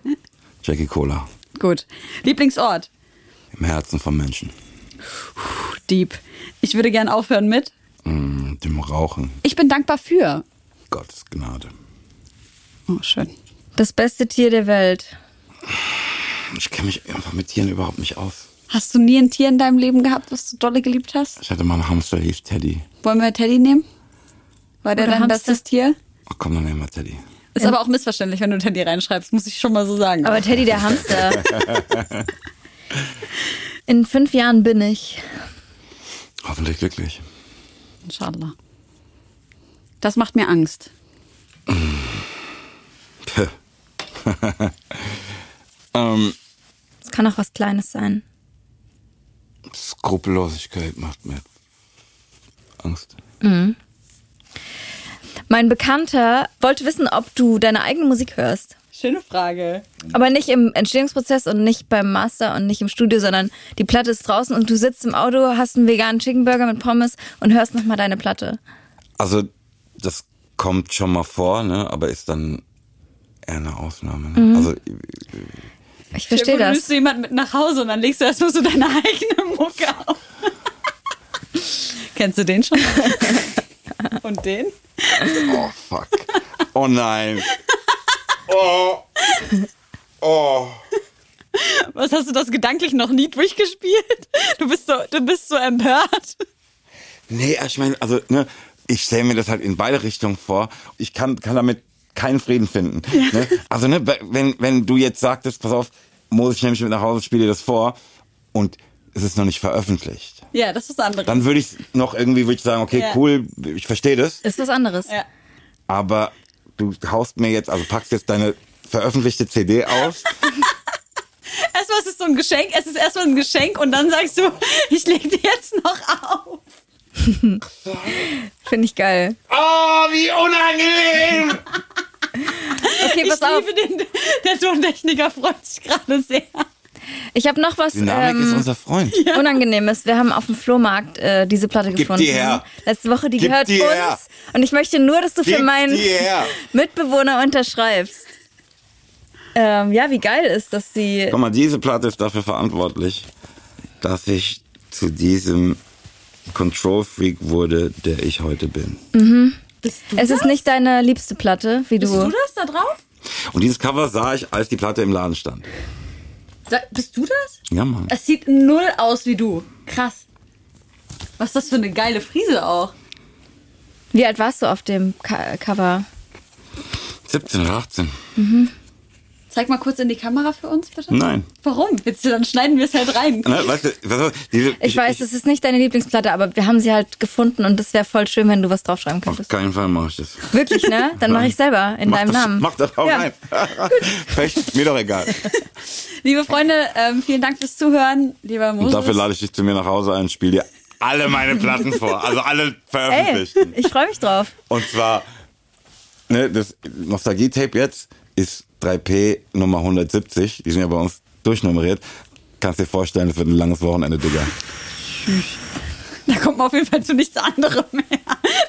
Jackie Cola. Gut. Lieblingsort? Im Herzen von Menschen. Deep. Ich würde gern aufhören mit. Mm, dem Rauchen. Ich bin dankbar für. Gottes Gnade. Oh, schön. Das beste Tier der Welt. Ich kenne mich einfach mit Tieren überhaupt nicht aus. Hast du nie ein Tier in deinem Leben gehabt, was du dolle geliebt hast? Ich hatte mal einen Hamster, der hieß Teddy. Wollen wir Teddy nehmen? War der Oder dein Hamster? bestes Tier? Ach komm, dann nehmen wir Teddy. Ist aber auch missverständlich, wenn du Teddy reinschreibst, muss ich schon mal so sagen. Aber Teddy der Hamster. In fünf Jahren bin ich. Hoffentlich glücklich. Inshallah. Das macht mir Angst. Ähm, Es kann auch was Kleines sein. Skrupellosigkeit macht mir Angst. Mein Bekannter wollte wissen, ob du deine eigene Musik hörst. Schöne Frage. Aber nicht im Entstehungsprozess und nicht beim Master und nicht im Studio, sondern die Platte ist draußen und du sitzt im Auto, hast einen veganen Chicken Burger mit Pommes und hörst nochmal deine Platte. Also, das kommt schon mal vor, ne? aber ist dann eher eine Ausnahme. Ne? Also, Ich verstehe das. nimmst du jemanden mit nach Hause und dann legst du erstmal so deine eigene Mucke auf. Kennst du den schon? und den? oh fuck. Oh nein. Oh. Oh. Was hast du das gedanklich noch nie durchgespielt? Du bist so, du bist so empört. Nee, ich meine, also, ne, ich stelle mir das halt in beide Richtungen vor. Ich kann, kann damit keinen Frieden finden. Ne? Also, ne, wenn, wenn du jetzt sagtest, pass auf, muss ich nämlich mit nach Hause, spiele dir das vor und es ist noch nicht veröffentlicht. Ja, das ist was anderes. Dann würde ich noch irgendwie würde ich sagen, okay, Ja. cool, ich verstehe das, Ist was anderes. ja. aber du haust mir jetzt, also packst jetzt deine veröffentlichte CD aus. Erstmal ist es so ein Geschenk, es ist erstmal ein Geschenk und dann sagst du, ich leg dir jetzt noch auf. Finde ich geil. Oh, wie unangenehm! Okay, Ich pass auf. liebe den, der Tontechniker freut sich gerade sehr. Ich habe noch was Dynamik ist ähm, unser Freund. Unangenehmes. Wir haben auf dem Flohmarkt äh, diese Platte Gib gefunden. die her. Letzte Woche, die Gib gehört die uns. her. Und ich möchte nur, dass du für Gib meinen die her. Mitbewohner unterschreibst. Ähm, ja, wie geil ist, dass sie. Guck mal, diese Platte ist dafür verantwortlich, dass ich zu diesem Control-Freak wurde, der ich heute bin. Bist du Es das? ist nicht deine liebste Platte, wie Bist du. du das da drauf? Und dieses Cover sah ich, als die Platte im Laden stand. Sa- Bist du das? Ja, Mann. Es sieht null aus wie du. Krass. Was ist das für eine geile Frise auch? Wie alt warst du auf dem Ka Cover? 17 oder 18. Zeig mal kurz in die Kamera für uns, bitte. Nein. Warum? Willst du, dann schneiden wir es halt rein. Ne, weißt du, was, diese, Ich, weiß, es ist nicht deine Lieblingsplatte, aber wir haben sie halt gefunden und es wäre voll schön, wenn du was draufschreiben Auf könntest. keinen Fall mache ich das. Wirklich, ne? Dann mache ich selber in mach deinem das, Namen. Mach das auch Ja. rein. Pech, mir doch egal. Liebe Freunde, ähm, vielen Dank fürs Zuhören. Lieber Und Moses. dafür lade ich dich zu mir nach Hause ein und spiele dir alle meine Platten vor. Also alle Ey, veröffentlichten. ich freue mich drauf. Und zwar, ne, das Nostalgie-Tape jetzt ist 3P Nummer 170. Die sind ja bei uns durchnummeriert. Kannst dir vorstellen, es wird ein langes Wochenende, Digga. Da kommt man auf jeden Fall zu nichts anderem mehr.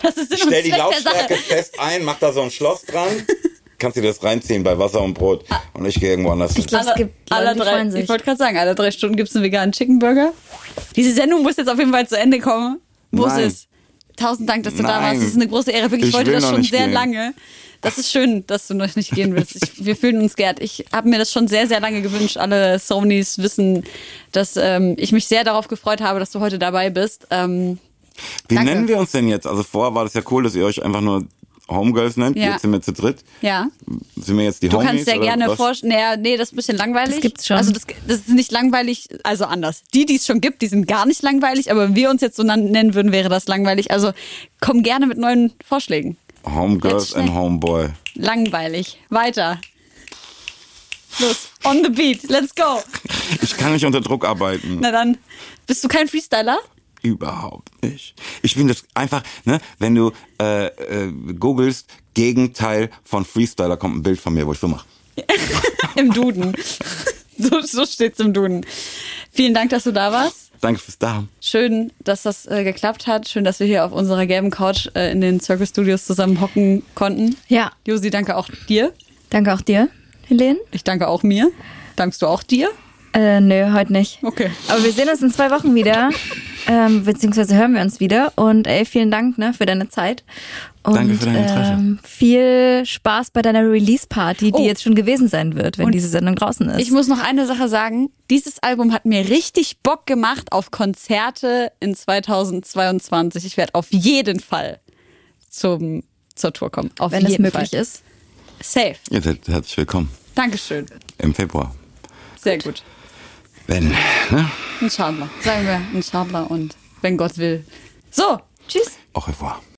Das ist Sinn Stell die. Lautstärke fest ein, mach da so ein Schloss dran. kannst dir das reinziehen bei Wasser und Brot. Und ich gehe irgendwo anders hin. glaub, es gibt Leute, alle drei, ich wollte gerade sagen, alle drei Stunden gibt es einen veganen Chicken Burger. Diese Sendung muss jetzt auf jeden Fall zu Ende kommen. Muss Nein. es. Tausend Dank, dass du da Nein. warst. Das ist eine große Ehre. Wirklich, ich Ich wollte das schon sehr gehen. lange. Das ist schön, dass du noch nicht gehen willst. Ich, wir fühlen uns geehrt. Ich habe mir das schon sehr, sehr lange gewünscht. Alle Sonys wissen, dass ähm, ich mich sehr darauf gefreut habe, dass du heute dabei bist. Ähm, Wie Danke. nennen wir uns denn jetzt? Also vorher war das ja cool, dass ihr euch einfach nur Homegirls nennt. Ja. Jetzt sind wir zu dritt. ja. Sind wir jetzt die Du Homies? kannst ja gerne vorstellen. Naja, nee, das ist ein bisschen langweilig. Das gibt's schon. Also das, das ist nicht langweilig, also anders. Die, die es schon gibt, die sind gar nicht langweilig, aber wenn wir uns jetzt so nennen würden, wäre das langweilig. Also komm gerne mit neuen Vorschlägen. Homegirls and Homeboy. Langweilig. Weiter. Los, on the beat, let's go. Ich kann nicht unter Druck arbeiten. Na dann, bist du kein Freestyler? Überhaupt nicht. Ich finde das einfach, ne, wenn du äh, äh, googelst, Gegenteil von Freestyler, kommt ein Bild von mir, wo ich so mache. Im Duden. so, so steht's im Duden. Vielen Dank, dass du da warst. Danke fürs Da. Schön, dass das äh, geklappt hat. Schön, dass wir hier auf unserer gelben Couch äh, in den Circus Studios zusammen hocken konnten. Ja, Josi, danke auch dir. danke auch dir, Helene. Ich danke auch mir. Dankst du auch dir? Äh, nö, heute nicht. Okay. Aber wir sehen uns in zwei Wochen wieder, ähm, beziehungsweise hören wir uns wieder. Und ey, vielen Dank ne, für deine Zeit. Und Danke für dein Interesse. ähm, viel Spaß bei deiner Release-Party, die Oh. jetzt schon gewesen sein wird, wenn Und diese Sendung draußen ist. Ich muss noch eine Sache sagen. Dieses Album hat mir richtig Bock gemacht auf Konzerte in 2022. Ich werde auf jeden Fall zum, zur Tour kommen. Auf wenn es jeden möglich Fall. ist. Safe. Ihr seid herzlich willkommen Dankeschön. im Februar. Sehr gut. Wenn, ne? Inshallah. Sagen wir Inshallah und wenn Gott will. So, tschüss. Au revoir.